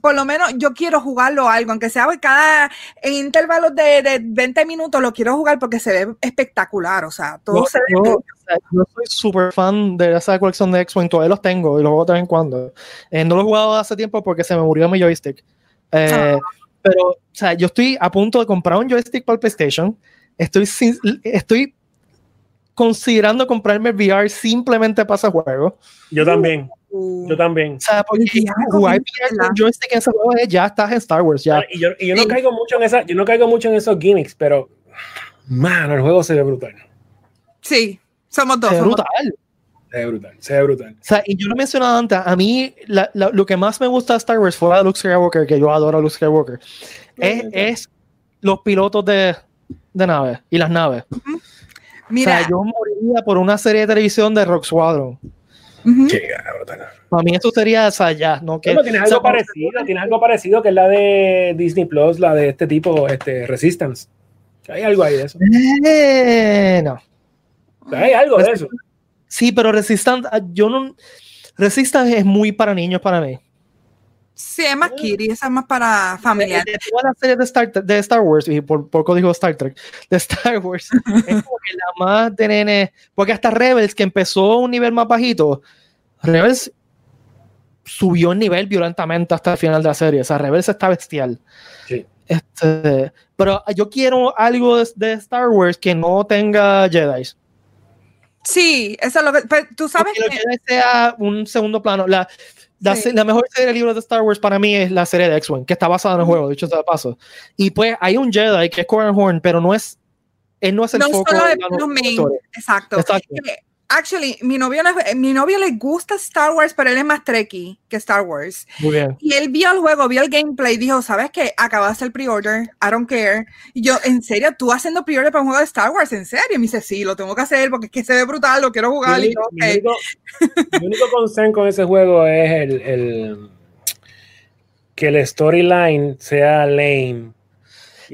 por lo menos yo quiero jugarlo algo, aunque sea cada en intervalos de, de 20 minutos, lo quiero jugar porque se ve espectacular. O sea, todo se ve. Yo, yo soy súper fan de esa colección de X-Wing, todavía los tengo y los juego de vez en cuando. Eh, no lo he jugado hace tiempo porque se me murió mi joystick. Eh, ah. Pero, o sea, yo estoy a punto de comprar un joystick para el PlayStation. Estoy, estoy considerando comprarme el VR simplemente para ese juego. Yo también. Uh. Yo también. O sea, porque jugar VR con joystick en ese juego ya estás en Star Wars. Ya. Y yo, y yo no caigo mucho en esa, yo no caigo mucho en esos gimmicks, pero mano, el juego se ve brutal. Sí, somos dos. Se ve brutal. Se ve brutal, se ve brutal. O sea, y yo lo he mencionado antes, a mí la, la, lo que más me gusta de Star Wars fue a Luke Skywalker, que yo adoro a Luke Skywalker, es, es los pilotos de, de naves y las naves. Uh -huh. Mira, o sea, yo moriría por una serie de televisión de Rock Squadron. Uh -huh. Para mí eso sería, o sea, ya, ¿no? Que, tienes algo o sea, parecido, tienes algo parecido que es la de Disney Plus, la de este tipo, este, Resistance. Hay algo ahí de eso. Eh, no. Hay algo de eso. Sí, pero Resistance, ah, yo no. Resistance es muy para niños para mí. Sí, es más Kiri, esa es más para familiares. De, de, toda la serie de Star, de Star Wars, y por poco digo Star Trek, de Star Wars, es como que la más de nene, porque hasta Rebels, que empezó a un nivel más bajito, Rebels subió el nivel violentamente hasta el final de la serie, o sea, Rebels está bestial. Sí. Este, pero yo quiero algo de, de, Star Wars que no tenga Jedi. Sí, eso es lo que. Pero tú sabes que. Jedi sea un segundo plano. La, la, sí. la, mejor serie de libros de Star Wars para mí es la serie de X-Wing, que está basada en el juego, dicho sea de paso. Y pues hay un Jedi que es Coran Horn, pero no es. Él no es el no foco solo de la main. Exacto. Exacto. Actually, mi novio, mi novio le gusta Star Wars, pero él es más trekkie que Star Wars. Muy bien. Y él vio el juego, vio el gameplay, dijo, ¿sabes qué? Acabaste el pre-order, I don't care. Y yo, ¿en serio? ¿Tú haciendo pre-order para un juego de Star Wars? ¿En serio? Y me dice, sí, lo tengo que hacer porque es que se ve brutal, lo quiero jugar. Mi, y yo, okay. mi, único, mi único concern con ese juego es el, el que el storyline sea lame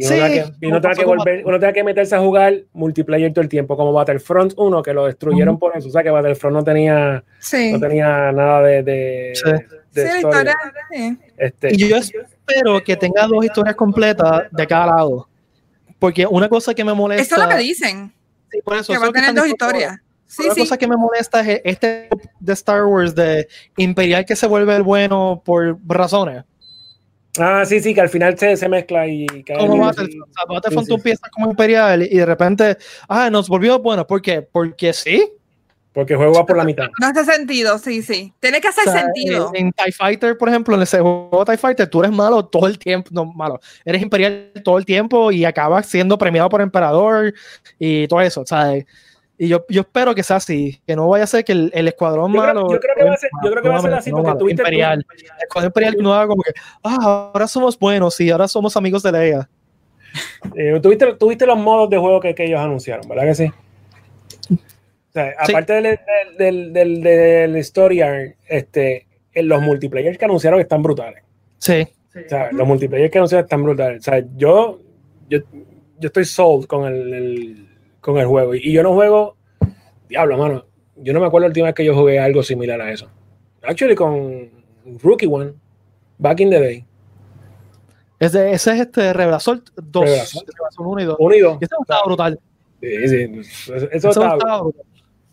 y uno, sí, tenga que, y uno, tenga que volver, uno tenga que meterse a jugar multiplayer todo el tiempo, como Battlefront 1, que lo destruyeron uh -huh. por eso. O sea, que Battlefront no tenía, sí. no tenía nada de, de, sí. de sí, historia. Este, y yo espero que tenga dos historias completas de cada lado. Porque una cosa que me molesta. Eso es lo que dicen. Sí, por eso, que va a tener dos historias. Sí, una sí. cosa que me molesta es este de Star Wars de Imperial que se vuelve el bueno por razones. Ah, sí, sí, que al final se, se mezcla y cae. Como Battlefront, o sea, Battlefront sí, tú empiezas como Imperial y de repente, ah, nos volvió bueno, ¿por qué? Porque sí. Porque juego va por la mitad. No hace sentido, sí, sí. Tiene que hacer sentido. En, TIE Fighter, por ejemplo, en ese juego TIE Fighter, tú eres malo todo el tiempo. No, malo. Eres imperial todo el tiempo y acabas siendo premiado por emperador y todo eso, ¿sabes? Y yo, yo espero que sea así, que no vaya a ser que el, el escuadrón malo. Yo creo que va a ser, yo creo que va a ser así porque tú imperial. El escuadrón imperial no haga como que, ah, ahora somos buenos y ahora somos amigos de Leia. Eh, ¿tuviste, tuviste los modos de juego que, que ellos anunciaron, ¿verdad que sí? O sea, aparte del, del, del, del, story este, los multiplayers que anunciaron están brutales. Sí. O sea, los multiplayers que anunciaron están brutales. O sea, yo, yo, yo estoy sold con el con el juego. Y yo no juego, diablo, mano. Yo no me acuerdo la última vez que yo jugué algo similar a eso. Actually, con Rookie One, back in the day. Ese, ese es este Revelasol 2. Revelasol 1 y 2. 1 y 2. Eso estaba brutal. Sí, sí. Eso, estaba, brutal.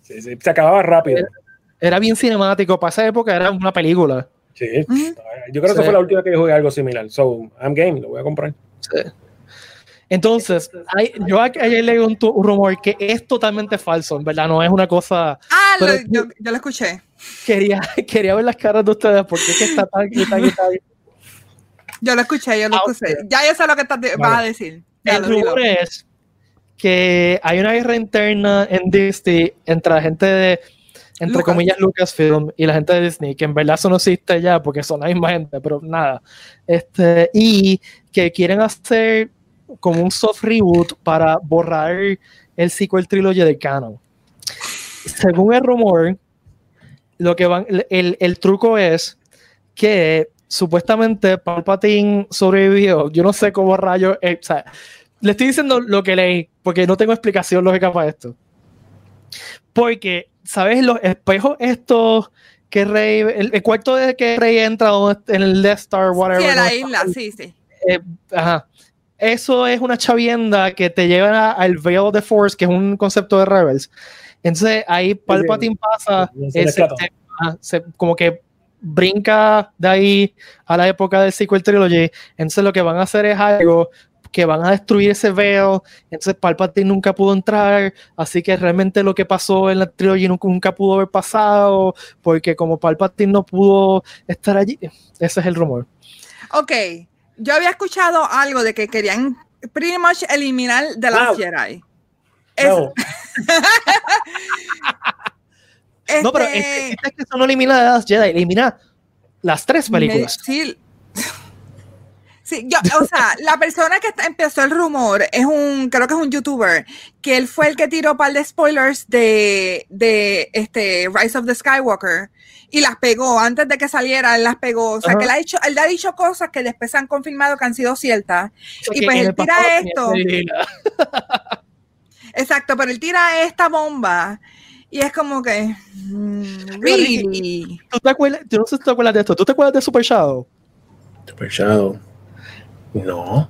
Sí, sí. Se acababa rápido. Era, era, bien cinemático. Para esa época era una película. Sí. Yo creo que esa fue la última que yo jugué algo similar. So, I'm game. Lo voy a comprar. Sí. Entonces, hay, yo ayer leí un, un, rumor que es totalmente falso, en verdad, no es una cosa. Ah, lo, yo, yo, lo escuché. Quería, quería ver las caras de ustedes, porque es que está tan y tan. Yo lo escuché, yo lo ah, escuché. Ya yo sé lo que vas a decir. el rumor es que hay una guerra interna en Disney entre la gente de, entre comillas, Lucasfilm y la gente de Disney, que en verdad eso no existe ya porque son la misma gente, pero nada. Este, y que quieren hacer como un soft reboot para borrar el sequel trilogy de canon. Según el rumor, lo que van, el, el truco es que supuestamente Palpatine sobrevivió. Yo no sé cómo rayo. Eh, o sea, le estoy diciendo lo que leí, porque no tengo explicación lógica para esto. Porque, ¿sabes? Los espejos estos que Rey, el, cuarto de que Rey entra en el Death Star, whatever. Sí, en la isla, sí, sí. Eh, ajá eso es una chavienda que te lleva al Veil of the Force, que es un concepto de Rebels. Entonces ahí Palpatine pasa, como que brinca de ahí a la época del sequel trilogy. Entonces lo que van a hacer es algo que van a destruir ese veil. Entonces Palpatine nunca pudo entrar, así que realmente lo que pasó en la trilogy nunca, nunca pudo haber pasado, porque como Palpatine no pudo estar allí, ese es el rumor. Ok, yo había escuchado algo de que querían pretty much eliminar de la Jedi. No. no, pero este, es que eso no elimina de las Jedi, elimina las tres películas. Sí. Sí, yo, o sea, la persona que empezó el rumor es un, creo que es un youtuber, que él fue el que tiró un par de spoilers de, de este Rise of the Skywalker y las pegó antes de que saliera, él las pegó. O sea, que él ha, dicho, él ha dicho cosas que después se han confirmado que han sido ciertas. y pues él tira esto. Exacto, pero él tira esta bomba. Y es como que. Mm, really? ¿Tú te acuerdas? Yo no sé si te acuerdas de esto. ¿Tú te acuerdas de Super Shadow? Super Shadow. No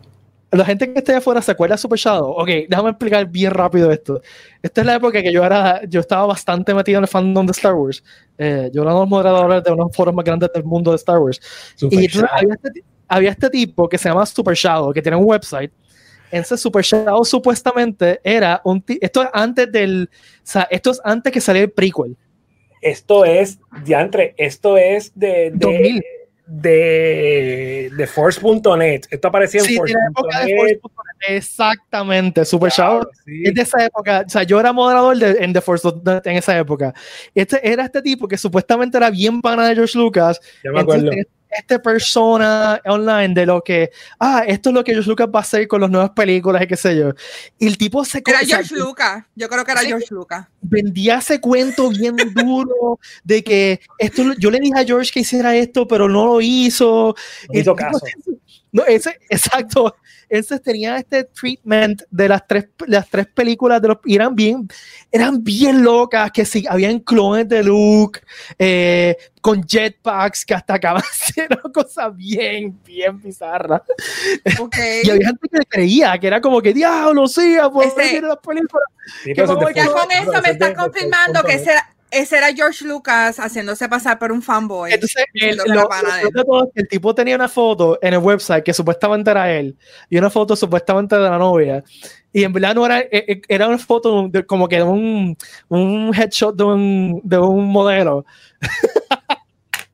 la gente que esté afuera se acuerda de Super Shadow. Ok, déjame explicar bien rápido esto. Esta es la época que yo era, yo estaba bastante metido en el fandom de Star Wars. Eh, yo era uno de los moderadores de uno de los foros más grandes del mundo de Star Wars. y había este, había este, tipo que se llama Super Shadow, que tiene un website. Ese Super Shadow supuestamente era un esto es antes del, o sea, esto es antes que saliera el prequel. Esto es, diantre, esto es de, de 2000 de, de Force.net. Esto aparecía en Force.net. Exactamente, Super Shadow. Es de esa época. O sea, yo era moderador de, en The Force en esa época. Este era este tipo que supuestamente era bien pana de George Lucas. Ya me acuerdo esta persona online de lo que, ah, esto es lo que George Lucas va a hacer con las nuevas películas y qué sé yo. Y el tipo se... Era George Lucas, yo creo que era George Lucas. Vendía ese cuento bien duro de que esto, yo le dije a George que hiciera esto, pero no lo hizo. No hizo caso. No, ese, exacto. Entonces tenía este treatment de las tres, las tres películas de los, y eran bien, eran bien locas, que sí, habían clones de Luke, eh, con jetpacks que hasta acaban haciendo cosas bien, bien bizarras. y había gente que creía que era como que diablo, sí, por este, las películas. ya con eso me está confirmando que será ese era George Lucas haciéndose pasar por un fanboy. Entonces, el, el tipo tenía una foto en el website que supuestamente era él y una foto supuestamente de la novia. y en verdad no era, e, e, era una foto de, como que un, un headshot de un, de un modelo.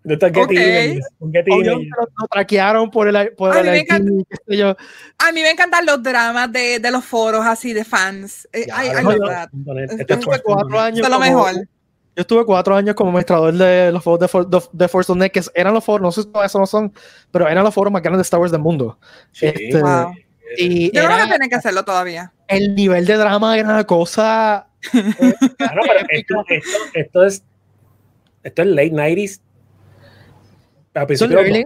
De okay. un lo, lo, traquearon por el, por a, el mí encanta, yo. a mí me encantan los dramas de, de los foros así de fans. Eh, I, I love that. Este fue cuatro años. lo mejor. Yo estuve cuatro años como administrador de los foros de, For, de, de Force Net, que eran los foros, no sé si eso no son, pero eran los foros más grandes de Star Wars del mundo. Sí. Este, wow. y Yo creo que tienen que hacerlo todavía. El nivel de drama era una cosa. claro, pero esto, esto, esto, es. Esto es late 90s. A principios de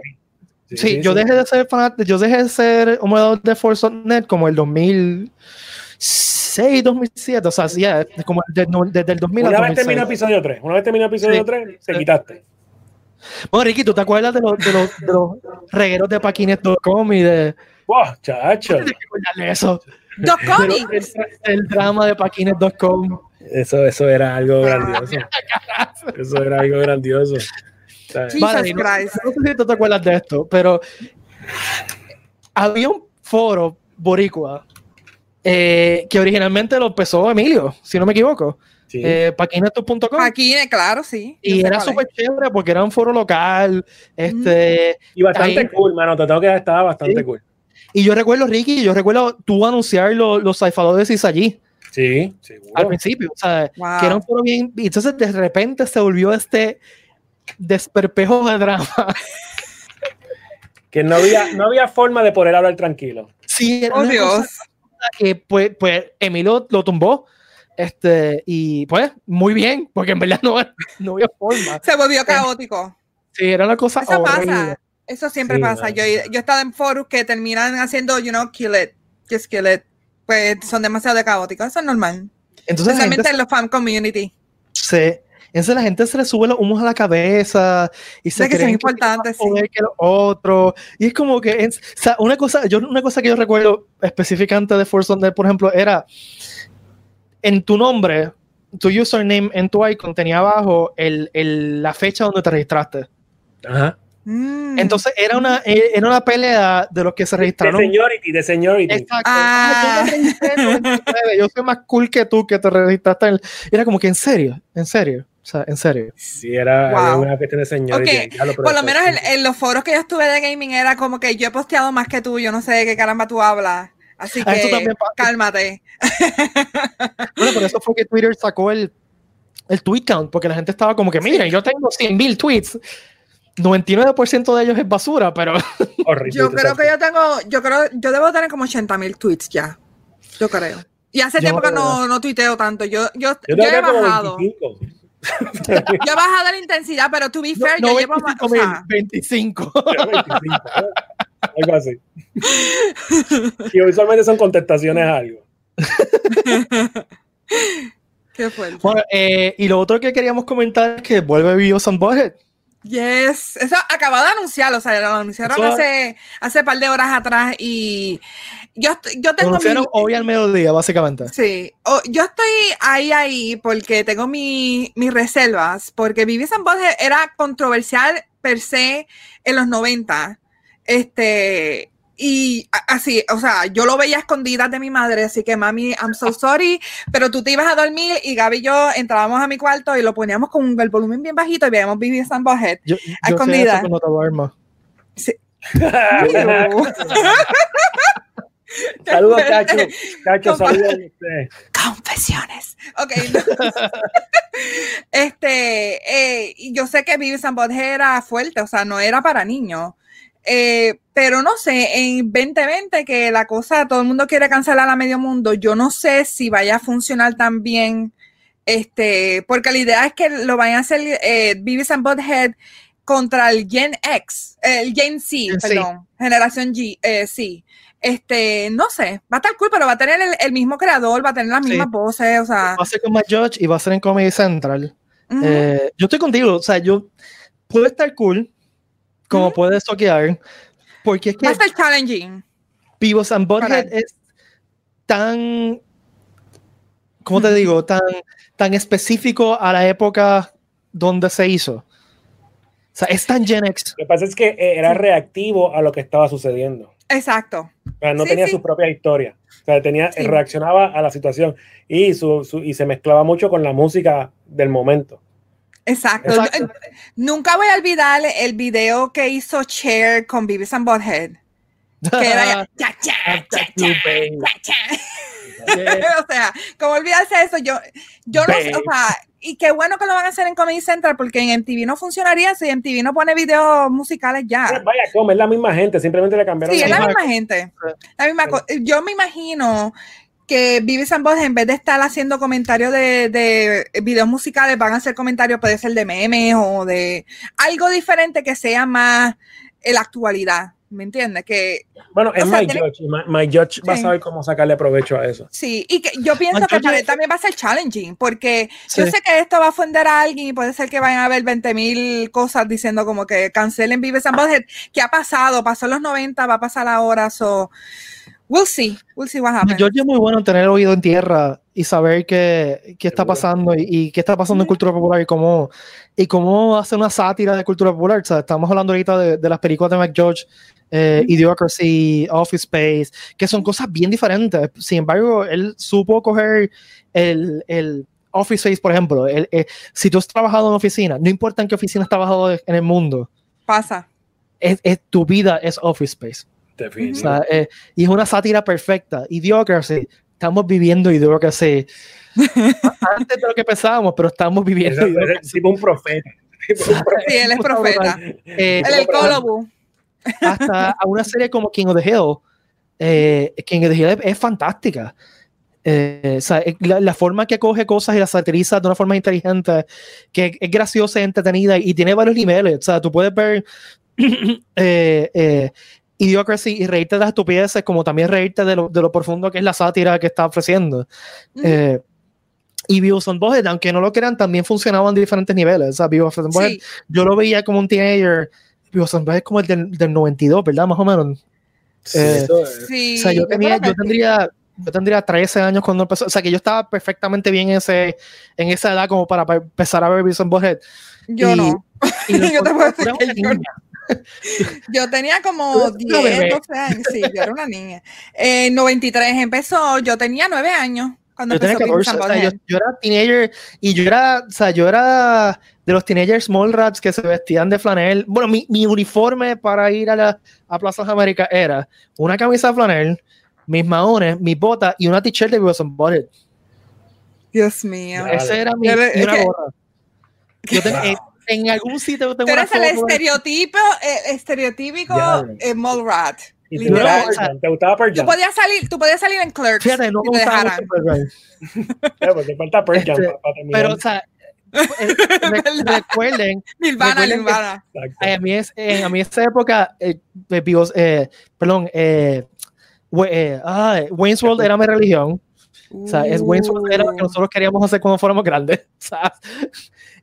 Sí, sí, yo dejé de ser fanático, yo dejé de ser un moderador de Force Net como el 2000. 2006, 2007, o sea, ya, como desde, desde el 2000 Una vez terminó episodio 3, una vez terminó episodio sí. 3, te quitaste. Bueno, Ricky, ¿tú te acuerdas de los, de los, de los regueros de paquines.com y de... ¡Wow, chacho! eso. Dos el, el, drama de paquines.com. Eso, eso era algo grandioso. eso era algo grandioso. Vale, no, no, sé si tú te acuerdas de esto, pero había un foro boricua eh, que originalmente lo empezó Emilio, si no me equivoco. Sí. Eh, Paquinetos.com. Paquine, claro, sí. Y era súper chévere porque era un foro local. Este, y bastante ahí, cool, mano. Te tengo que estaba bastante sí. cool. Y yo recuerdo, Ricky, yo recuerdo tú anunciar lo, los cifadores allí. Sí, seguro. Al principio, o sea, wow. que era un foro bien. Y entonces de repente se volvió este desperpejo de drama. que no había, no había forma de poder hablar tranquilo. Sí, era oh, Dios. Cosa, que pues, pues Emilio lo tumbó. Este, y pues, muy bien, porque en verdad no, no había forma. Se volvió caótico. Sí, era una cosa Eso horrible. pasa. Eso siempre sí, pasa. Yo, yo he estado en foros que terminan haciendo, you know, kill it, just kill it. Pues son demasiado caóticos. Eso es normal. Entonces, Especialmente gente, en los fan community. Sí. Entonces la gente se le sube los humos a la cabeza y se cree que, importante, sí. que lo otro. Y es como que, es, o sea, una cosa, yo, una cosa que yo recuerdo específicamente de Force Undead, por ejemplo, era en tu nombre, tu username en tu icon tenía abajo el, el, la fecha donde te registraste. Ajá. Mm. Entonces era una, era una pelea de los que se registraron. De seniority, de seniority. Exacto. Ah. Yo, yo, soy más cool que tú que te registraste. En, era como que en serio, en serio. O sea, en serio. Sí, era, wow. una cuestión de. Okay. Lo Por lo menos en, en, los foros que yo estuve de gaming era como que yo he posteado más que tú. Yo no sé de qué caramba tú hablas. Así que ah, cálmate. Bueno, por eso fue que Twitter sacó el, el tweet count, porque la gente estaba como que, miren, yo tengo 100 mil tweets 99% de ellos es basura, pero. Horrible, yo creo que yo tengo, yo creo, yo debo tener como 80 mil tweets ya. Yo creo. Y hace yo tiempo que no, no tuiteo tanto. Yo, yo, yo, yo he bajado. yo he bajado la intensidad, pero to be fair, no, yo no llevo más. O sea, 25. 25 algo así. Y usualmente son contestaciones a algo. Qué fuerte. Bueno, eh, y lo otro que queríamos comentar es que vuelve Bios on Budget. Yes, eso acaba de anunciarlo, o sea, lo anunciaron eso, hace hace par de horas atrás y yo, yo tengo lo anunciaron mi, hoy al mediodía, básicamente. Sí, oh, yo estoy ahí, ahí, porque tengo mi, mis reservas, porque Vivis and Budget era controversial per se en los 90, este, y así, o sea, yo lo veía escondidas de mi madre, así que mami, I'm so sorry, pero tú te ibas a dormir y Gaby y yo entrábamos a mi cuarto y lo poníamos con el volumen bien bajito y veíamos Vivi San Bojet a escondidas. No sí. saludos, Cacho. Cacho, saludos. Confesiones. Ok. No. este, eh, yo sé que Vivi San Bojet era fuerte, o sea, no era para niños. Eh, pero no sé, en 2020 que la cosa, todo el mundo quiere cancelar a medio mundo, yo no sé si vaya a funcionar tan bien, este, porque la idea es que lo vayan a hacer eh, Beavis and Butthead contra el Gen X, el Gen C, Gen perdón, C. generación G, eh, sí. Este, no sé, va a estar cool, pero va a tener el, el mismo creador, va a tener las sí. mismas voces, o sea. Va a ser con Matt Judge y va a ser en Comedy Central. Uh -huh. eh, yo estoy contigo, o sea, yo puede estar cool, como uh -huh. puedes toquear, porque es que va a ser challenging. Pivos and Butthead es tan, ¿cómo te digo? Tan, tan específico a la época donde se hizo. O sea, es tan Gen X. Lo que pasa es que era reactivo a lo que estaba sucediendo. Exacto. no tenía su propia historia. O sea, tenía, reaccionaba a la situación y, su, y se mezclaba mucho con la música del momento. Exacto. Nunca voy a olvidar el video que hizo Cher con Beavis and Butthead. Que era o sea, como olvidarse eso, yo, yo no sé, o sea, y qué bueno que lo van a hacer en Comedy Central porque en MTV no funcionaría si MTV no pone videos musicales ya. Pues vaya, como es la misma gente, simplemente le cambiaron. Sí, es la misma gente. La misma yo me imagino que Vivi and en vez de estar haciendo comentarios de, de, videos musicales, van a hacer comentarios, puede ser de memes o de algo diferente que sea más en la actualidad. ¿Me entiendes? Que, bueno, es My Judge. My, Judge va a saber cómo sacarle provecho a eso. Sí, y que yo pienso que también va a ser challenging, porque yo sé que esto va a ofender a alguien y puede ser que vayan a haber 20 mil cosas diciendo como que cancelen Vives and ¿Qué ha pasado? Pasó en los 90, va a pasar ahora. So, we'll see. We'll see what happens. George es muy bueno en tener oído en tierra y saber qué, qué está pasando y, qué está pasando en cultura popular y cómo, y cómo hacer una sátira de cultura popular. O sea, estamos hablando ahorita de, de las películas de Mac George eh, Idiocracy, Office Space, que son cosas bien diferentes. Sin embargo, él supo coger el, el Office Space, por ejemplo. El, eh, si tú has trabajado en oficina, no importa en qué oficina has trabajado en el mundo, pasa. Es, tu vida es Office Space. Definitivamente. Eh, y es una sátira perfecta. Idiocracy, estamos viviendo Idiocracy. Antes de lo que pensábamos, pero estamos viviendo. Es, tipo un profeta. Sí, él es profeta. Eh, el, el hasta a una serie como King of the Hill. Eh, King of the Hill es, fantástica. Eh, la, forma que coge cosas y las satiriza de una forma inteligente, que es graciosa y entretenida y tiene varios niveles. O sea, tú puedes ver eh, eh, Idiocracy y reírte de las estupideces, como también reírte de lo, de lo profundo que es la sátira que está ofreciendo. y Vivos on aunque no lo crean, también funcionaban en diferentes niveles. O sea, Vivos on Bohead, yo lo veía como un teenager es como el del, del, 92, ¿verdad? Más o menos. Sí, eh, sí, o sea, yo, tenía, yo tendría yo tendría 13 años cuando empezó, o sea que yo estaba perfectamente bien en, ese, en esa edad como para empezar a ver Bison Bohead. Yo no. yo, yo, tenía como 10, 12 años, sí, yo era una niña. En 93 empezó, yo tenía 9 años cuando yo empezó tenía 14, o sea, yo, yo, era teenager y yo era, o sea, yo era de los teenagers small rats que se vestían de flanel. Bueno, mi, mi uniforme para ir a la a Plaza América era una camisa de flanel, mis maones, mis botas y una t-shirt de Wilson Butted. Dios mío. Ese era mi y una gorra. Yo en, algún sitio tengo Tú eres el estereotipo, eh, estereotípico eh, mall rat. Literal. ¿Te gustaba Pearl Tú podías salir, tú podías salir en Clerks. Fíjate, no me gustaba Porque falta Pearl Jam este, para terminar. Pero, o sea, eh, recuerden. Nirvana, Nirvana. Eh, a, mí es, eh, a mí esa época, eh, eh perdón, eh, ah, Wayne's World era mi religión. O sea, es Wayne's World era lo que nosotros queríamos hacer cuando fuéramos grandes. Sea,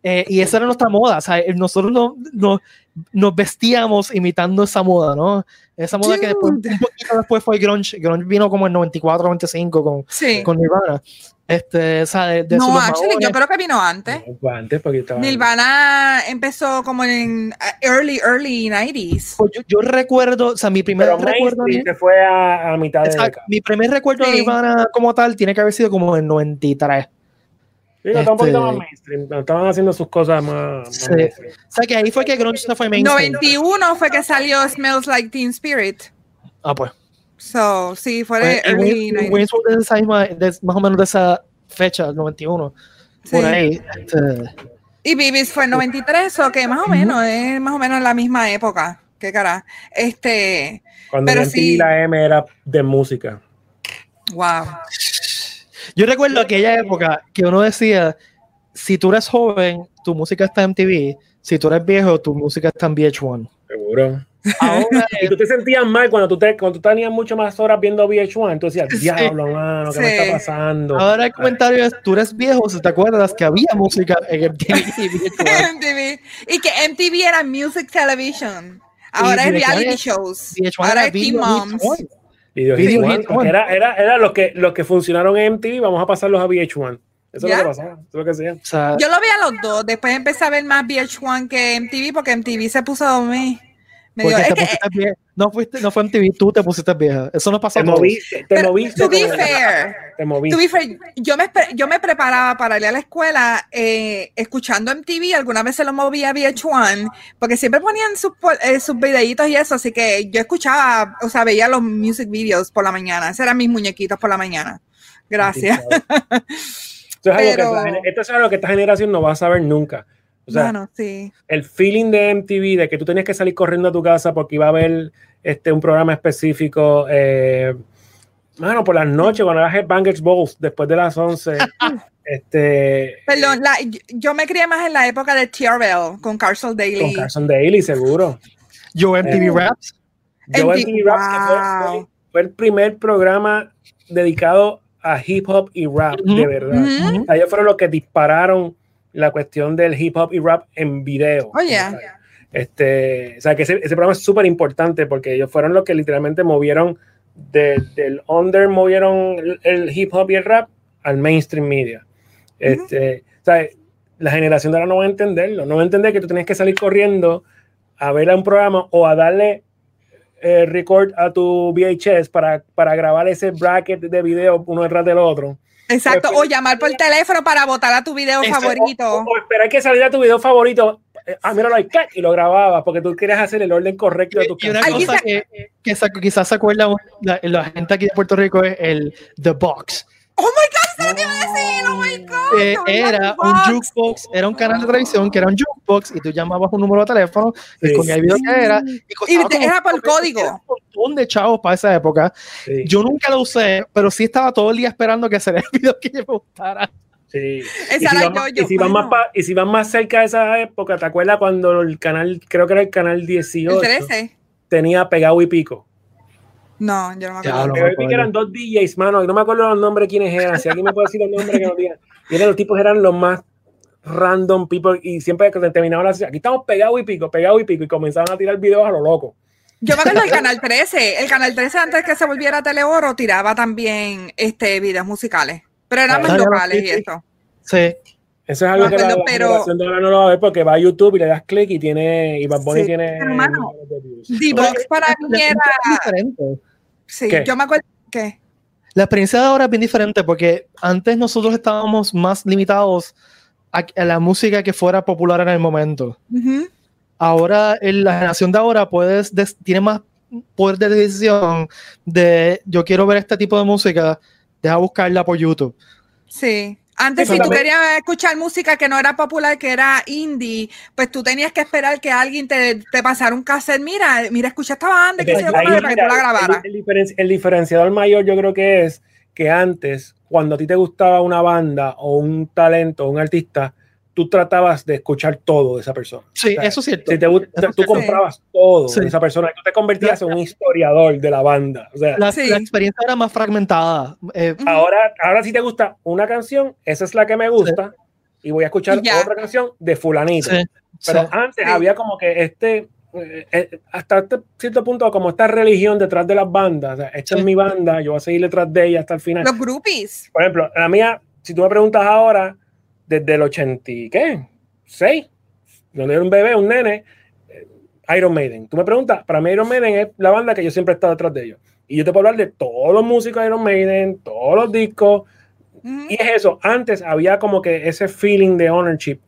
y esa era nuestra moda. O sea, nosotros no, no, nos vestíamos imitando esa moda, ¿no? Esa moda que después, un poquito después fue grunge. Grunge vino como en 94, 95 con, con Nirvana. Este, o sea, de, no, actually, yo creo que vino antes. antes porque estaba... Nirvana empezó como en uh, early, early 90s. Pues yo, yo, recuerdo, o sea, mi primer recuerdo. Se fue a, a mitad de. Mi primer recuerdo de Nirvana como tal tiene que haber sido como en 93. Sí, este, un poquito más mainstream. Estaban haciendo sus cosas más. Sí. o sea, que ahí fue que Grunge se fue mainstream. 91 fue que salió Smells Like Teen Spirit. Ah, pues. So, sí, fue pues, early Wayne's de, esa misma, de, más o menos de esa fecha, 91. Por ahí. Este. Y Bibis fue en 93, o que más o menos, es más o menos en la misma época. Qué cara. Este. Cuando pero sí, la M era de música. Wow. Yo recuerdo aquella época que uno decía: si tú eres joven, tu música está en MTV. Si tú eres viejo, tu música está en VH1. Seguro. Ahora, y tú te sentías mal cuando tú, te, cuando tú tenías mucho más horas viendo VH1, entonces decías, diablo, mano, ¿qué me está pasando? Ahora el comentario es, tú eres viejo, si te acuerdas que había música en MTV. y que MTV era Music Television. Ahora es reality shows. Ahora es Teen Moms. era, era, era lo que, lo que funcionaron en MTV, vamos a pasarlos a VH1. Eso es lo que pasaba. Eso es lo que hacía. Yo lo vi a los dos. Después empecé a ver más VH1 que MTV porque MTV se puso a dormir Porque te pusiste vieja. No, fuiste, no fue en TV, tú te pusiste vieja. Eso no pasó. Te moviste. Te moviste. To be fair, te moviste. fair, yo, me, yo me preparaba para ir a la escuela eh, escuchando MTV. Algunas veces lo movía a VH1 porque siempre ponían sus, eh, sus videitos y eso. Así que yo escuchaba, o sea, veía los music videos por la mañana. Esos eran mis muñequitos por la mañana. Gracias. Esto es, algo que, esto es algo que esta generación no va a saber nunca. O sea, sí. el feeling de MTV de que tú tenías que salir corriendo a tu casa porque iba a haber este, un programa específico. Eh, bueno, por las noches, cuando era Bangers Balls, después de las 11. este, Perdón, yo me crié más en la época de TRL con Carson Daly. Con Carson Daly, seguro. Yo MTV eh, Raps. Yo MTV, Raps, fue, el primer programa dedicado a hip hop y rap, de verdad. Ellos fueron los que dispararon la cuestión del hip hop y rap en video. Oye. Este, o sea, que ese, ese programa es súper importante porque ellos fueron los que literalmente movieron del under, movieron el, hip hop y el rap al mainstream media. Este, o sea, la generación de ahora no va a entenderlo, no va a entender que tú tienes que salir corriendo a ver a un programa o a darle eh, record a tu VHS para, para grabar ese bracket de video uno detrás del otro Exacto, o llamar por teléfono para votar a tu video favorito. O, esperar que saliera tu video favorito. Eh, ah, míralo ahí, y lo grababa porque tú querías hacer el orden correcto de tu Y una cosa que, quizás se acuerda la, la, gente aquí de Puerto Rico es el The Box. Oh my God, ¿qué decir? Oh my God. Eh, era un jukebox, era un canal de televisión que era un jukebox y tú llamabas un número de teléfono y sí, el video que era. Y, y era por código. un montón de chavos para esa época. Yo nunca lo usé, pero sí estaba todo el día esperando que saliera el video que me gustara. Sí. y, si van, yo, y, si van más y si van más cerca de esa época, ¿te acuerdas cuando el canal, creo que era el canal 18, el 13. tenía pegado y pico? No, yo no me acuerdo. Pero que eran dos DJs, mano, no me acuerdo los nombres quiénes eran. Si alguien me puede decir los nombres que no digan. Y eran, los tipos eran los más random people y siempre que terminaban así, aquí estamos pegados y pico, pegados y pico y comenzaban a tirar videos a lo loco. Yo me acuerdo del Canal 13. El Canal 13 antes que se volviera Teleoro tiraba también este, videos musicales, pero eran más locales y eso. Sí. Eso es algo que la, pero, no lo va a ver porque va a YouTube y le das clic y tiene y Bad Bunny tiene hermano, D-Box para mí era diferente. Sí, yo me acuerdo que la experiencia de ahora es bien diferente porque antes nosotros estábamos más limitados a, la música que fuera popular en el momento. Ahora, en la generación de ahora, puedes tiene más poder de decisión de yo quiero ver este tipo de música, deja buscarla por YouTube. Sí. Antes, si tú querías escuchar música que no era popular, que era indie, pues tú tenías que esperar que alguien te, te pasara un cassette. Mira, mira, escucha esta banda que se para que tú la grabaras. El, diferenciador mayor yo creo que es que antes, cuando a ti te gustaba una banda o un talento o un artista, tú tratabas de escuchar todo de esa persona. Sí, eso es cierto. Si te, tú comprabas todo de esa persona y tú te convertías en un historiador de la banda. O sea, la, experiencia era más fragmentada. Eh, ahora, ahora si te gusta una canción, esa es la que me gusta y voy a escuchar otra canción de fulanito. Pero antes había como que este, eh, eh, hasta este cierto punto, como esta religión detrás de las bandas. O sea, esta es mi banda, yo voy a seguir detrás de ella hasta el final. Los groupies. Por ejemplo, la mía, si tú me preguntas ahora, desde el 80 y qué, 6, donde era un bebé, un nene, eh, Iron Maiden. Tú me preguntas, para mí Iron Maiden es la banda que yo siempre he estado detrás de ellos. Y yo te puedo hablar de todos los músicos de Iron Maiden, todos los discos. Y es eso, antes había como que ese feeling de ownership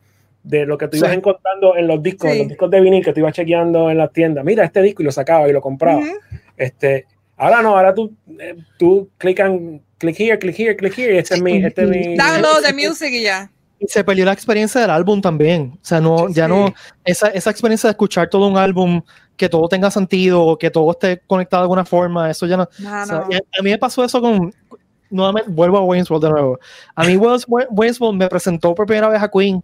de lo que tú ibas encontrando en los discos, en los discos de vinil que tú ibas chequeando en las tiendas. Mira este disco y lo sacaba y lo compraba. este, ahora no, ahora tú, eh, tú click, click here, click here, click here. Este es mi. Este es mi Download the music y ya. Y se perdió la experiencia del álbum también. O sea, no, ya no, esa, esa experiencia de escuchar todo un álbum, que todo tenga sentido, que todo esté conectado de alguna forma, eso ya no. a, mí me pasó eso con, nuevamente, vuelvo a Wayne's World de nuevo. A mí Wayne's World me presentó por primera vez a Queen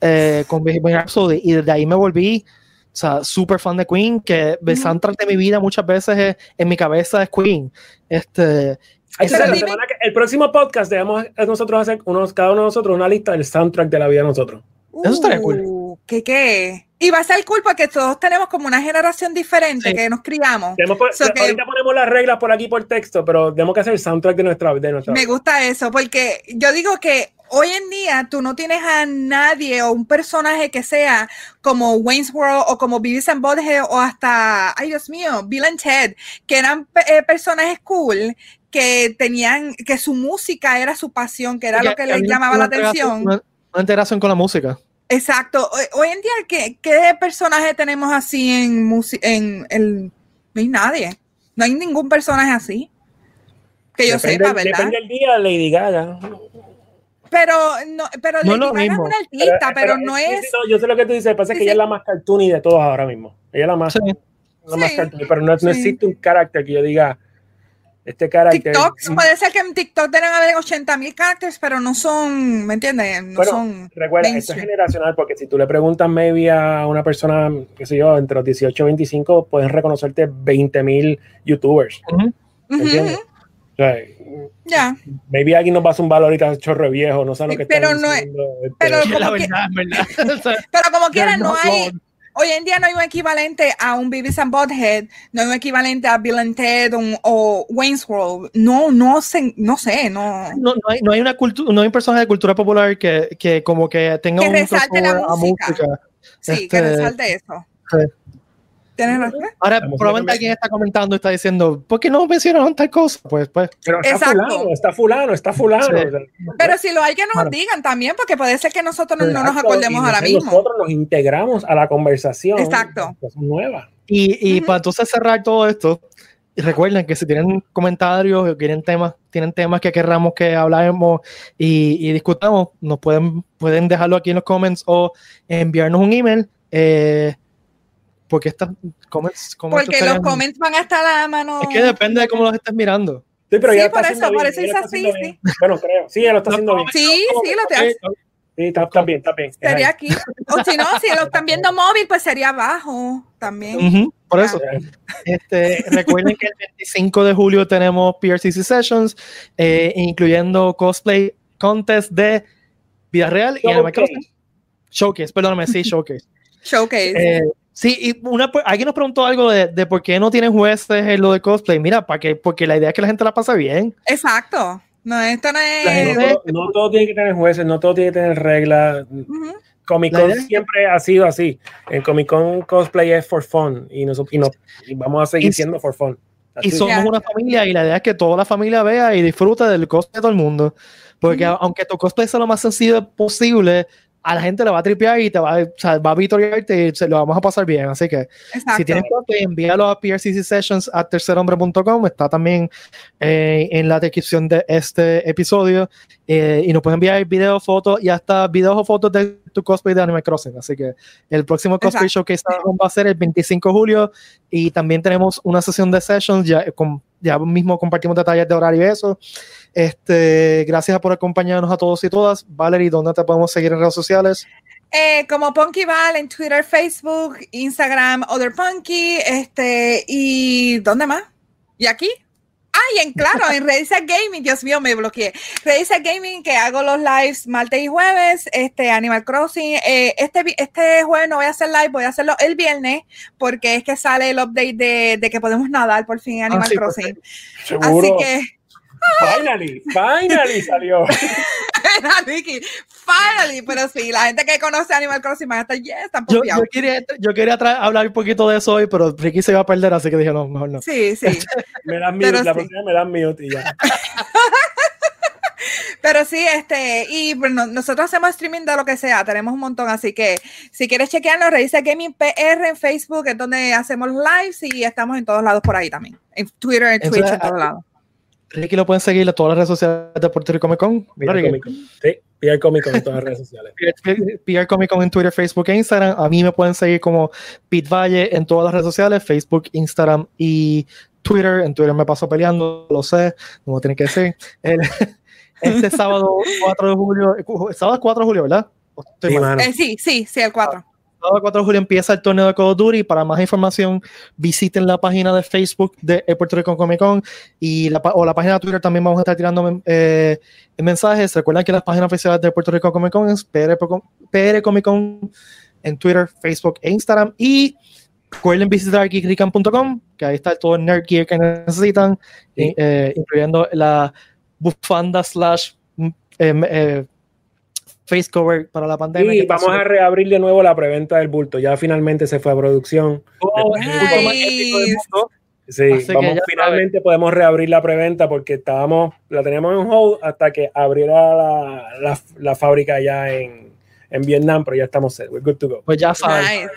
eh, con Bohemian Rhapsody y desde ahí me volví, o sea, súper fan de Queen, que el soundtrack de mi vida muchas veces en mi cabeza es Queen. Este, el próximo podcast debemos nosotros hacer unos, cada uno de nosotros una lista del soundtrack de la vida de nosotros. Eso estaría cool. Uh, ¿Qué qué? Y va a ser cool porque todos tenemos como una generación diferente que nos criamos. ahorita ponemos las reglas por aquí por texto, pero tenemos que hacer el soundtrack de nuestra, de nuestra Me gusta eso, porque yo digo que hoy en día tú no tienes a nadie o un personaje que sea como Wayne's World o como Beavis and Butthead o hasta, ay Dios mío, Bill and Ted, que eran eh, personajes cool que tenían, que su música era su pasión, que era lo que les llamaba la atención. Una, interacción con la música. Exacto. Hoy, en día, ¿qué, ¿qué, personaje tenemos así en, en el... No hay nadie. No hay ningún personaje así. Que yo sepa, ¿verdad? Depende del día, Lady Gaga. Pero, no, pero Lady Gaga es una artista, pero, no es... yo sé lo que tú dices, pasa es que ella es la más cartoony de todos ahora mismo. Ella es la más, la más cartoony, pero no, no existe un carácter que yo diga este carácter. TikTok, puede ser que en TikTok deben haber 80 mil caracteres, pero no son, ¿me entiendes? No son. Recuerda, esto es generacional, porque si tú le preguntas, maybe a una persona, qué sé yo, entre los 18 y 25, pueden reconocerte 20 mil YouTubers. ¿Me entiendes? ya. Maybe alguien nos va a un valor ahorita chorro viejo, no sé lo que pero no es, este, pero, como pero como quiera, no hay. Hoy en día no hay un equivalente a un Beavis and Butthead, no hay un equivalente a Bill and Ted o Wayne's World. No, no sé, no sé, no. No, hay, no hay una cultura, no hay un personaje de cultura popular que, que como que tenga que un resalte la música. Sí, que este, resalte eso. Sí. ¿Tienes razón? Ahora, probablemente alguien está comentando, está diciendo, ¿por qué no mencionaron tal cosa? Pues, pues. Pero está fulano, está fulano, está fulano. Pero si lo hay que nos digan también, porque puede ser que nosotros no, nos acordemos ahora mismo. Nosotros nos integramos a la conversación. Exacto. nueva. Y, y para entonces cerrar todo esto, recuerden que si tienen comentarios o quieren temas, tienen temas que querramos que hablemos y, y, discutamos, nos pueden, pueden dejarlo aquí en los comments o enviarnos un email. Eh, porque estas comments, Porque los comments van a estar a la mano. Es que depende de cómo los estés mirando. Sí, pero ya por eso, por eso es así, sí. Bueno, creo. Sí, ya lo está haciendo bien. Sí, sí, lo te hace. Sí, está, bien, está bien. Sería aquí. O si no, si lo están viendo móvil, pues sería abajo también. por eso. Este, recuerden que el 25 de julio tenemos PRCC Sessions, eh, incluyendo cosplay contest de vida real y Showcase. Showcase, perdóname, sí, Showcase. Showcase. Eh, Sí, y una, alguien nos preguntó algo de, de, por qué no tienen jueces en lo de cosplay. Mira, ¿para qué? porque la idea es que la gente la pase bien. Exacto. No, esto no es. No, todo tiene que tener jueces, no todo tiene que tener reglas. Comic Con siempre ha sido así. El Comic Con cosplay es for fun y, nosotros, y, vamos a seguir siendo for fun. y somos una familia y la idea es que toda la familia vea y disfrute del cosplay de todo el mundo. Porque aunque tu cosplay sea lo más sencillo posible, a la gente le va a tripear y te va, o sea, va a victoriarte y se lo vamos a pasar bien. Así que si tienes que envíalo a PRCC Sessions a tercerhombre.com. Está también eh, en la descripción de este episodio. Eh, y nos pueden enviar videos, fotos y hasta videos o fotos de tu cosplay de Animal Crossing. Así que el próximo cosplay show que va a ser el 25 de julio. Y también tenemos una sesión de sessions. Ya, con, ya mismo compartimos detalles de horario y eso. Este, gracias por acompañarnos a todos y todas. Valerie, ¿dónde te podemos seguir en redes sociales? Eh, como Punky Val en Twitter, Facebook, Instagram, Other Punky, este, y ¿dónde más? ¿Y aquí? Ah, en claro, en Reisa Gaming, Dios mío, me bloqueé. Reisa Gaming, que hago los lives martes y jueves, este Animal Crossing. Eh, este, este jueves no voy a hacer live, voy a hacerlo el viernes, porque es que sale el update de, de que podemos nadar por fin en Animal ah, Crossing. Así que Finally, finally salió. finally, pero sí, la gente que conoce Animal Crossing va a estar, yes, están yo, yo, quería, yo quería hablar un poquito de eso hoy, pero Ricky se iba a perder, así que dije, no, mejor no. Sí, sí. me dan miedo, la próxima me dan miedo y ya. Pero sí, este, y bueno, nosotros hacemos streaming de lo que sea, tenemos un montón, así que si quieres chequearlo, revisa Gaming PR en Facebook, es donde hacemos lives y estamos en todos lados por ahí también. En Twitter, en Twitch, en todos lados. Ricky lo pueden seguir en todas las redes sociales de Puerto Rico Comic Con. Sí, PR Comic Con en todas las redes sociales. PR Comic Con en Twitter, Facebook e Instagram. A mí me pueden seguir como Pete Valle en todas las redes sociales, Facebook, Instagram y Twitter. En Twitter me paso peleando, lo sé, no me tienen que decir. este sábado 4 de julio, sábado 4 de julio, ¿verdad? Sí, eh, sí, sí, sí, el 4 el 4 de julio empieza el torneo de Call of Duty. Para más información, visiten la página de Facebook de Puerto Rico Comic Con y la, o la página de Twitter también vamos a estar tirando eh, mensajes. Recuerden que las páginas oficiales de Puerto Rico Comic Con es PR, Comic Con en Twitter, Facebook e Instagram. Y recuerden visitar geekrican.com, que ahí está todo el nerd gear que necesitan, eh, incluyendo la bufanda slash mm, eh, face cover para la pandemia. Y vamos a reabrir de nuevo la preventa del bulto. Ya finalmente se fue a producción. Oh, Sí, vamos, finalmente podemos reabrir la preventa porque estábamos, la teníamos en hold hasta que abriera la, la, fábrica ya en, en, Vietnam, pero ya estamos set. We're good to go. Pues ya sabes.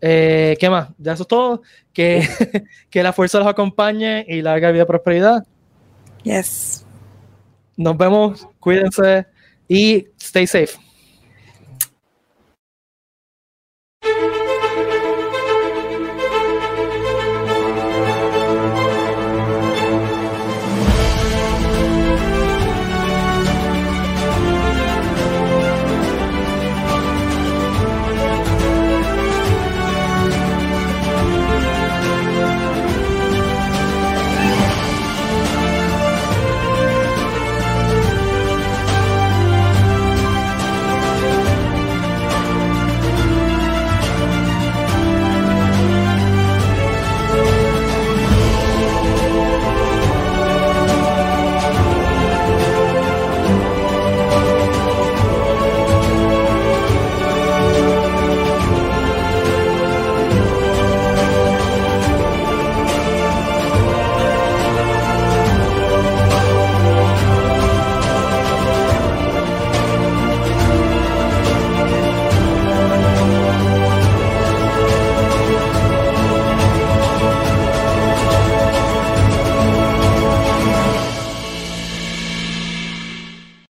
Eh, ¿Qué más? Ya eso es todo. Que, que la fuerza los acompañe y larga vida y prosperidad. Yes. Nos vemos, cuídense y stay safe.